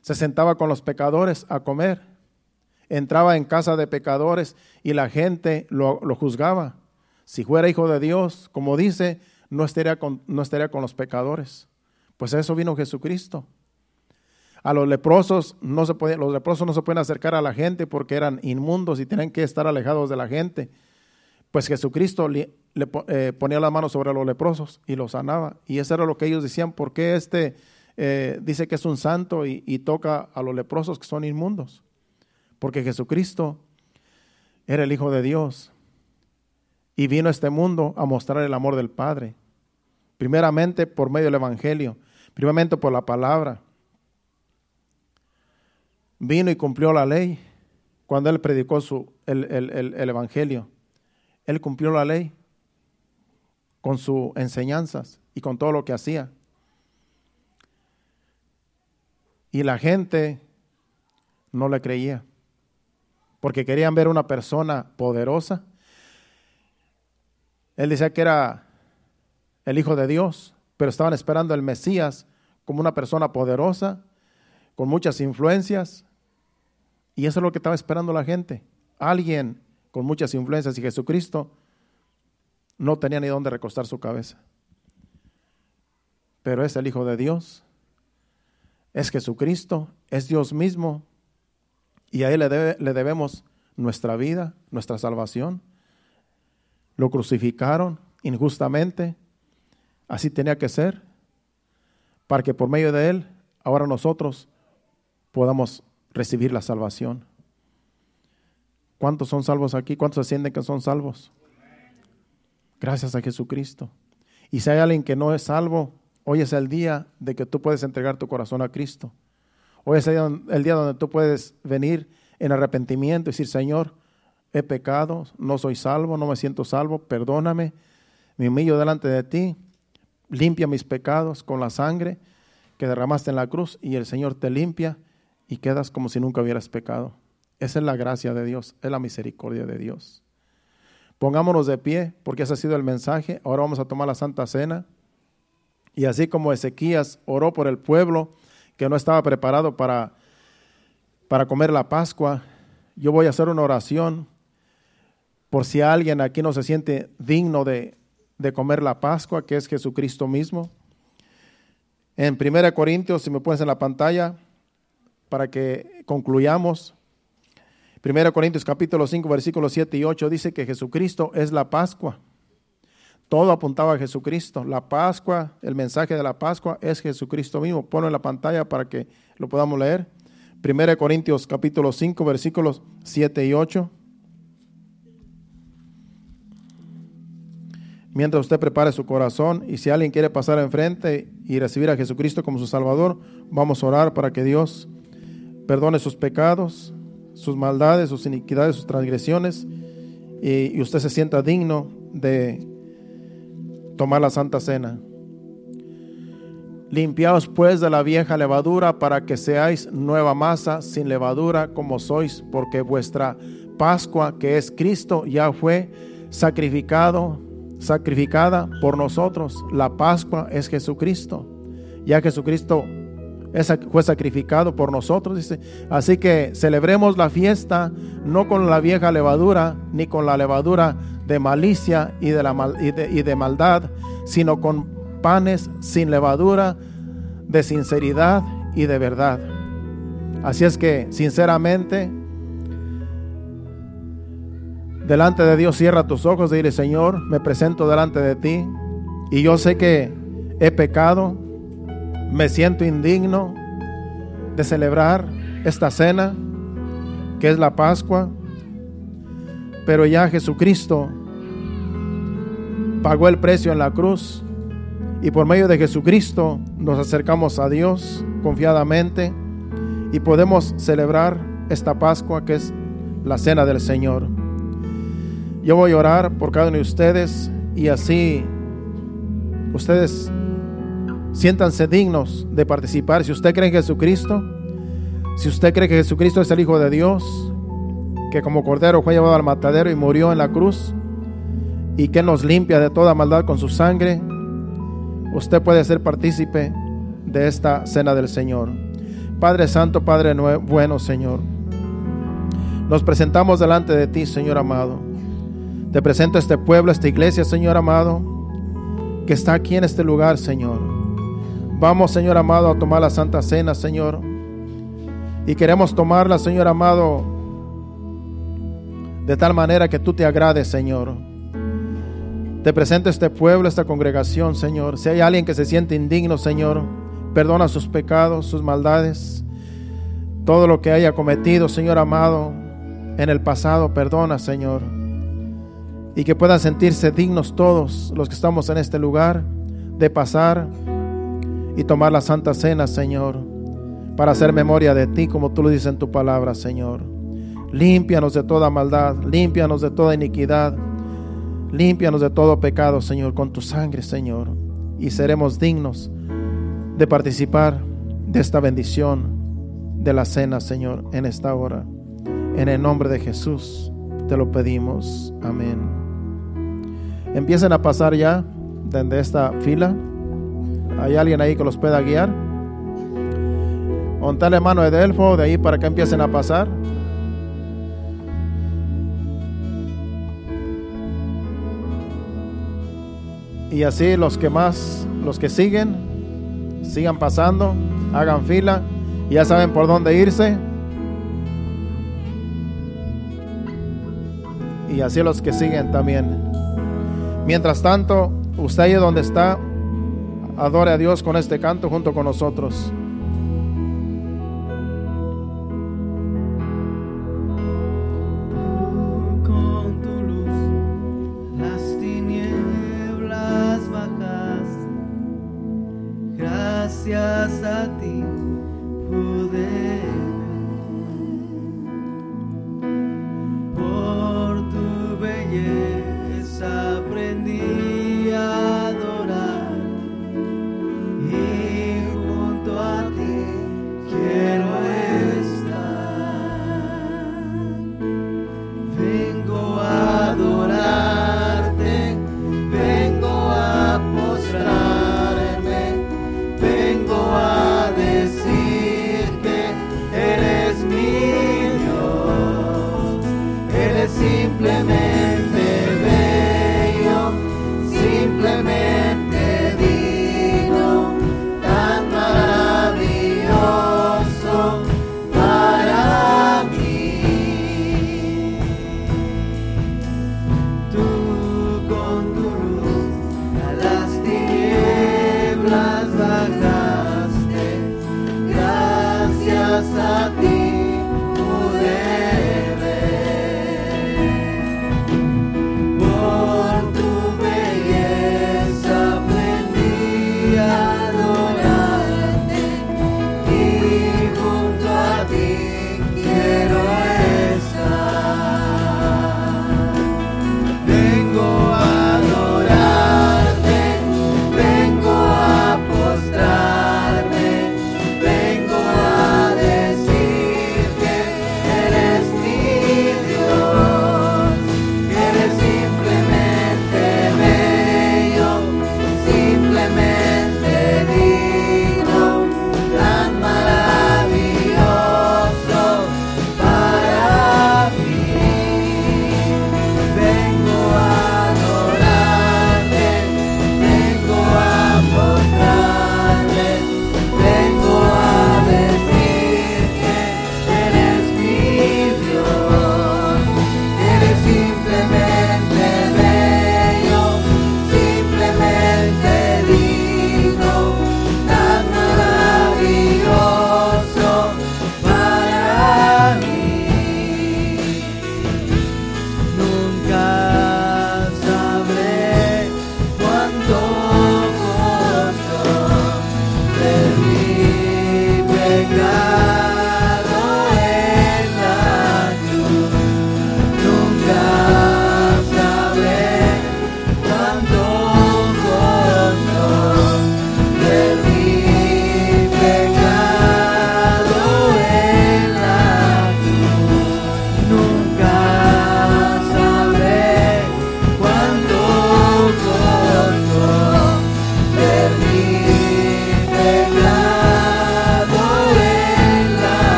Se sentaba con los pecadores a comer. Entraba en casa de pecadores y la gente lo, lo juzgaba. Si fuera hijo de Dios, como dice, no estaría con, no estaría con los pecadores. Pues a eso vino Jesucristo. A los leprosos no se los leprosos no se pueden acercar a la gente porque eran inmundos y tenían que estar alejados de la gente. Pues Jesucristo le, eh, ponía la mano sobre los leprosos y los sanaba. Y eso era lo que ellos decían, ¿por qué este eh, dice que es un santo y, y toca a los leprosos que son inmundos? Porque Jesucristo era el Hijo de Dios y vino a este mundo a mostrar el amor del Padre. Primeramente por medio del Evangelio, primeramente por la palabra. Vino y cumplió la ley cuando él predicó su, el, el Evangelio. Él cumplió la ley con sus enseñanzas y con todo lo que hacía. Y la gente no le creía, porque querían ver una persona poderosa él decía que era el Hijo de Dios, pero estaban esperando al Mesías como una persona poderosa, con muchas influencias. Y eso es lo que estaba esperando la gente. Alguien con muchas influencias y Jesucristo no tenía ni dónde recostar su cabeza. Pero es el Hijo de Dios, es Jesucristo, es Dios mismo, y a Él le, le debemos nuestra vida, nuestra salvación. Lo crucificaron injustamente. Así tenía que ser. Para que por medio de Él, ahora nosotros podamos recibir la salvación. ¿Cuántos son salvos aquí? ¿Cuántos sienten que son salvos? Gracias a Jesucristo. Y si hay alguien que no es salvo, hoy es el día de que tú puedes entregar tu corazón a Cristo. Hoy es el día donde tú puedes venir en arrepentimiento y decir, Señor, he pecado, no soy salvo, no me siento salvo, perdóname, me humillo delante de ti, limpia mis pecados con la sangre que derramaste en la cruz y el Señor te limpia y quedas como si nunca hubieras pecado. Esa es la gracia de Dios, es la misericordia de Dios. Pongámonos de pie porque ese ha sido el mensaje. Ahora vamos a tomar la Santa Cena. Y así como Ezequías oró por el pueblo que no estaba preparado para, para comer la Pascua, yo voy a hacer una oración por si alguien aquí no se siente digno de, comer la Pascua, que es Jesucristo mismo. En 1 Corintios, si me pones en la pantalla, para que concluyamos. 1 Corintios capítulo 5, versículos 7 y 8 dice que Jesucristo es la Pascua. Todo apuntaba a Jesucristo. La Pascua, el mensaje de la Pascua es Jesucristo mismo. Ponlo en la pantalla para que lo podamos leer. 1 Corintios capítulo 5, versículos 7 y 8. mientras usted prepare su corazón y si alguien quiere pasar enfrente y recibir a Jesucristo como su Salvador, vamos a orar para que Dios perdone sus pecados, sus maldades, sus iniquidades, sus transgresiones y, usted se sienta digno de tomar la Santa Cena. Limpiaos pues de la vieja levadura para que seáis nueva masa sin levadura como sois, porque vuestra Pascua, que es Cristo, ya fue sacrificado sacrificada por nosotros. La Pascua es Jesucristo. Ya Jesucristo fue sacrificado por nosotros, dice. Así que celebremos la fiesta no con la vieja levadura, ni con la levadura de malicia y de, la y de maldad, sino con panes sin levadura, de sinceridad y de verdad. Así es que, sinceramente, delante de Dios, cierra tus ojos y dile, Señor, me presento delante de ti y yo sé que he pecado, me siento indigno de celebrar esta cena, que es la Pascua, pero ya Jesucristo pagó el precio en la cruz y por medio de Jesucristo nos acercamos a Dios confiadamente y podemos celebrar esta Pascua que es la cena del Señor. Yo voy a orar por cada uno de ustedes y así ustedes siéntanse dignos de participar. Si usted cree en Jesucristo, si usted cree que Jesucristo es el Hijo de Dios, que como Cordero fue llevado al matadero y murió en la cruz, y que nos limpia de toda maldad con su sangre, usted puede ser partícipe de esta cena del Señor. Padre Santo, Padre bueno, Señor, nos presentamos delante de ti, Señor amado. Te presento este pueblo, esta iglesia, Señor amado, que está aquí en este lugar, Señor. Vamos, Señor amado, a tomar la Santa Cena, Señor. Y queremos tomarla, Señor amado, de tal manera que tú te agrades, Señor. Te presento este pueblo, esta congregación, Señor. Si hay alguien que se siente indigno, Señor, perdona sus pecados, sus maldades, todo lo que haya cometido, Señor amado, en el pasado, perdona, Señor. Y que puedan sentirse dignos todos los que estamos en este lugar de pasar y tomar la Santa Cena, Señor, para hacer memoria de ti, como tú lo dices en tu palabra, Señor. Límpianos de toda maldad, límpianos de toda iniquidad Límpianos de todo pecado, Señor, con tu sangre, Señor, y seremos dignos de participar de esta bendición de la cena, Señor, en esta hora. En el nombre de Jesús te lo pedimos. Amén. Empiecen a pasar ya desde esta fila. ¿Hay alguien ahí que los pueda guiar? Ontale mano de Delfo de ahí para que empiecen a pasar. Y así los que más, los que siguen, sigan pasando, hagan fila, ya saben por dónde irse. Y así los que siguen también. Mientras tanto, usted ahí donde está, adore a Dios con este canto junto con nosotros.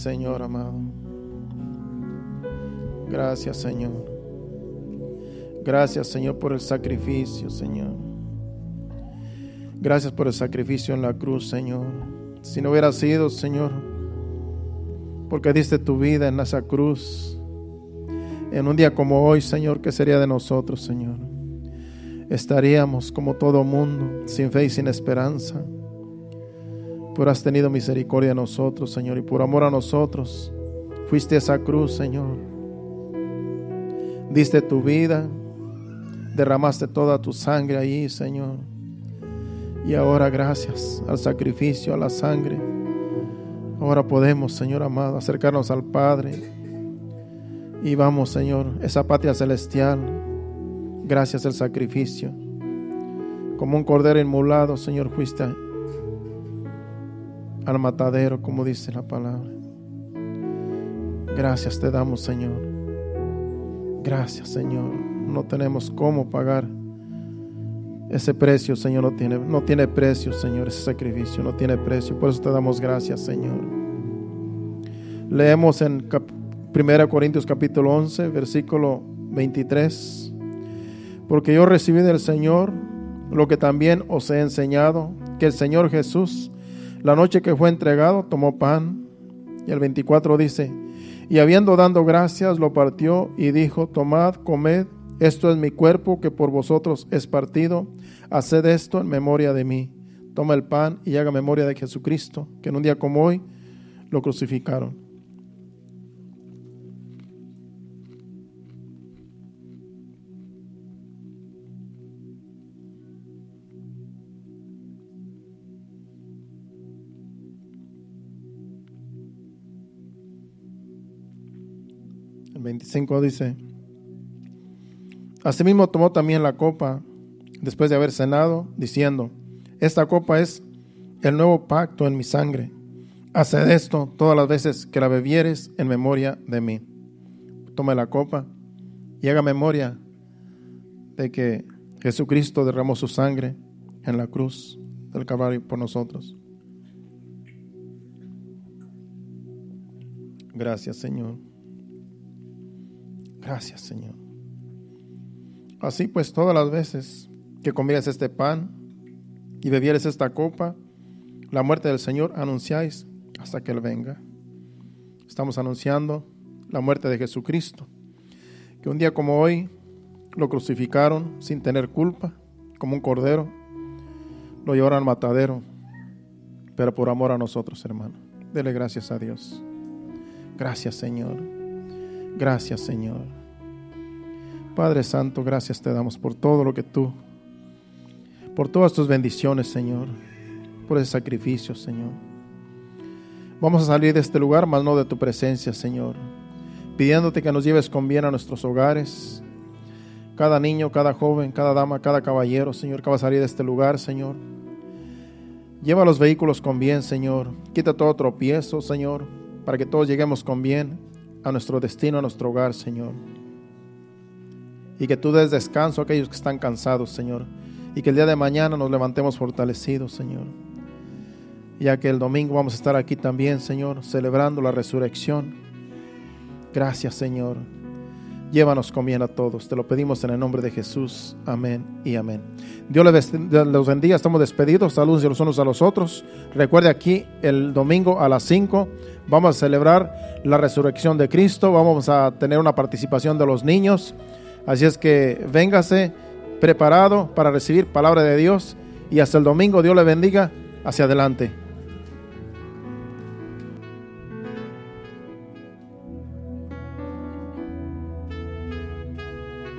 Señor amado. Gracias, Señor. Gracias, Señor, por el sacrificio, Señor. Gracias por el sacrificio en la cruz, Señor. Si no hubiera sido, Señor, porque diste tu vida en esa cruz, en un día como hoy, Señor, ¿qué sería de nosotros, Señor? Estaríamos como todo mundo, sin fe y sin esperanza. Pero has tenido misericordia de nosotros, Señor, y por amor a nosotros, fuiste a esa cruz, Señor. Diste tu vida, derramaste toda tu sangre ahí, Señor. Y ahora gracias al sacrificio, a la sangre, ahora podemos, Señor amado, acercarnos al Padre y vamos, Señor, esa patria celestial, gracias al sacrificio. Como un cordero inmolado, Señor, fuiste al matadero, como dice la palabra. Gracias te damos, Señor. Gracias, Señor. No tenemos cómo pagar ese precio, Señor. No tiene, no tiene precio, Señor, ese sacrificio. No tiene precio. Por eso te damos gracias, Señor. Leemos en 1 Corintios capítulo 11, versículo 23. Porque yo recibí del Señor lo que también os he enseñado, que el Señor Jesús, la noche que fue entregado, tomó pan. Y el 24 dice, y habiendo dado gracias, lo partió y dijo, tomad, comed, esto es mi cuerpo que por vosotros es partido, haced esto en memoria de mí. Toma el pan y haga memoria de Jesucristo, que en un día como hoy lo crucificaron. 25 dice, Asimismo tomó también la copa después de haber cenado, diciendo, Esta copa es el nuevo pacto en mi sangre. Haced esto todas las veces que la bebieres en memoria de mí. Tome la copa y haga memoria de que Jesucristo derramó su sangre en la cruz del Calvario por nosotros. Gracias, Señor. Gracias, Señor. Así pues, todas las veces que comieres este pan y bebieres esta copa, la muerte del Señor anunciáis hasta que Él venga. Estamos anunciando la muerte de Jesucristo, que un día como hoy lo crucificaron sin tener culpa, como un cordero, lo llevaron al matadero, pero por amor a nosotros, hermano. Dele gracias a Dios. Gracias, Señor. Gracias, Señor. Padre Santo, gracias te damos por todo lo que tú, por todas tus bendiciones, Señor, por ese sacrificio, Señor. Vamos a salir de este lugar, mas no de tu presencia, Señor, pidiéndote que nos lleves con bien a nuestros hogares. Cada niño, cada joven, cada dama, cada caballero, Señor, que va a salir de este lugar, Señor. Lleva los vehículos con bien, Señor. Quita todo tropiezo, Señor, para que todos lleguemos con bien a nuestro destino, a nuestro hogar, Señor. Y que tú des descanso a aquellos que están cansados, Señor. Y que el día de mañana nos levantemos fortalecidos, Señor. Ya que el domingo vamos a estar aquí también, Señor, celebrando la resurrección. Gracias, Señor. Llévanos con bien a todos. Te lo pedimos en el nombre de Jesús. Amén y amén. Dios les bendiga. Estamos despedidos. Saludos los unos a los otros. Recuerde aquí el domingo a las 5 vamos a celebrar la resurrección de Cristo. Vamos a tener una participación de los niños. Así es que véngase preparado para recibir palabra de Dios. Y hasta el domingo Dios le bendiga. Hacia adelante.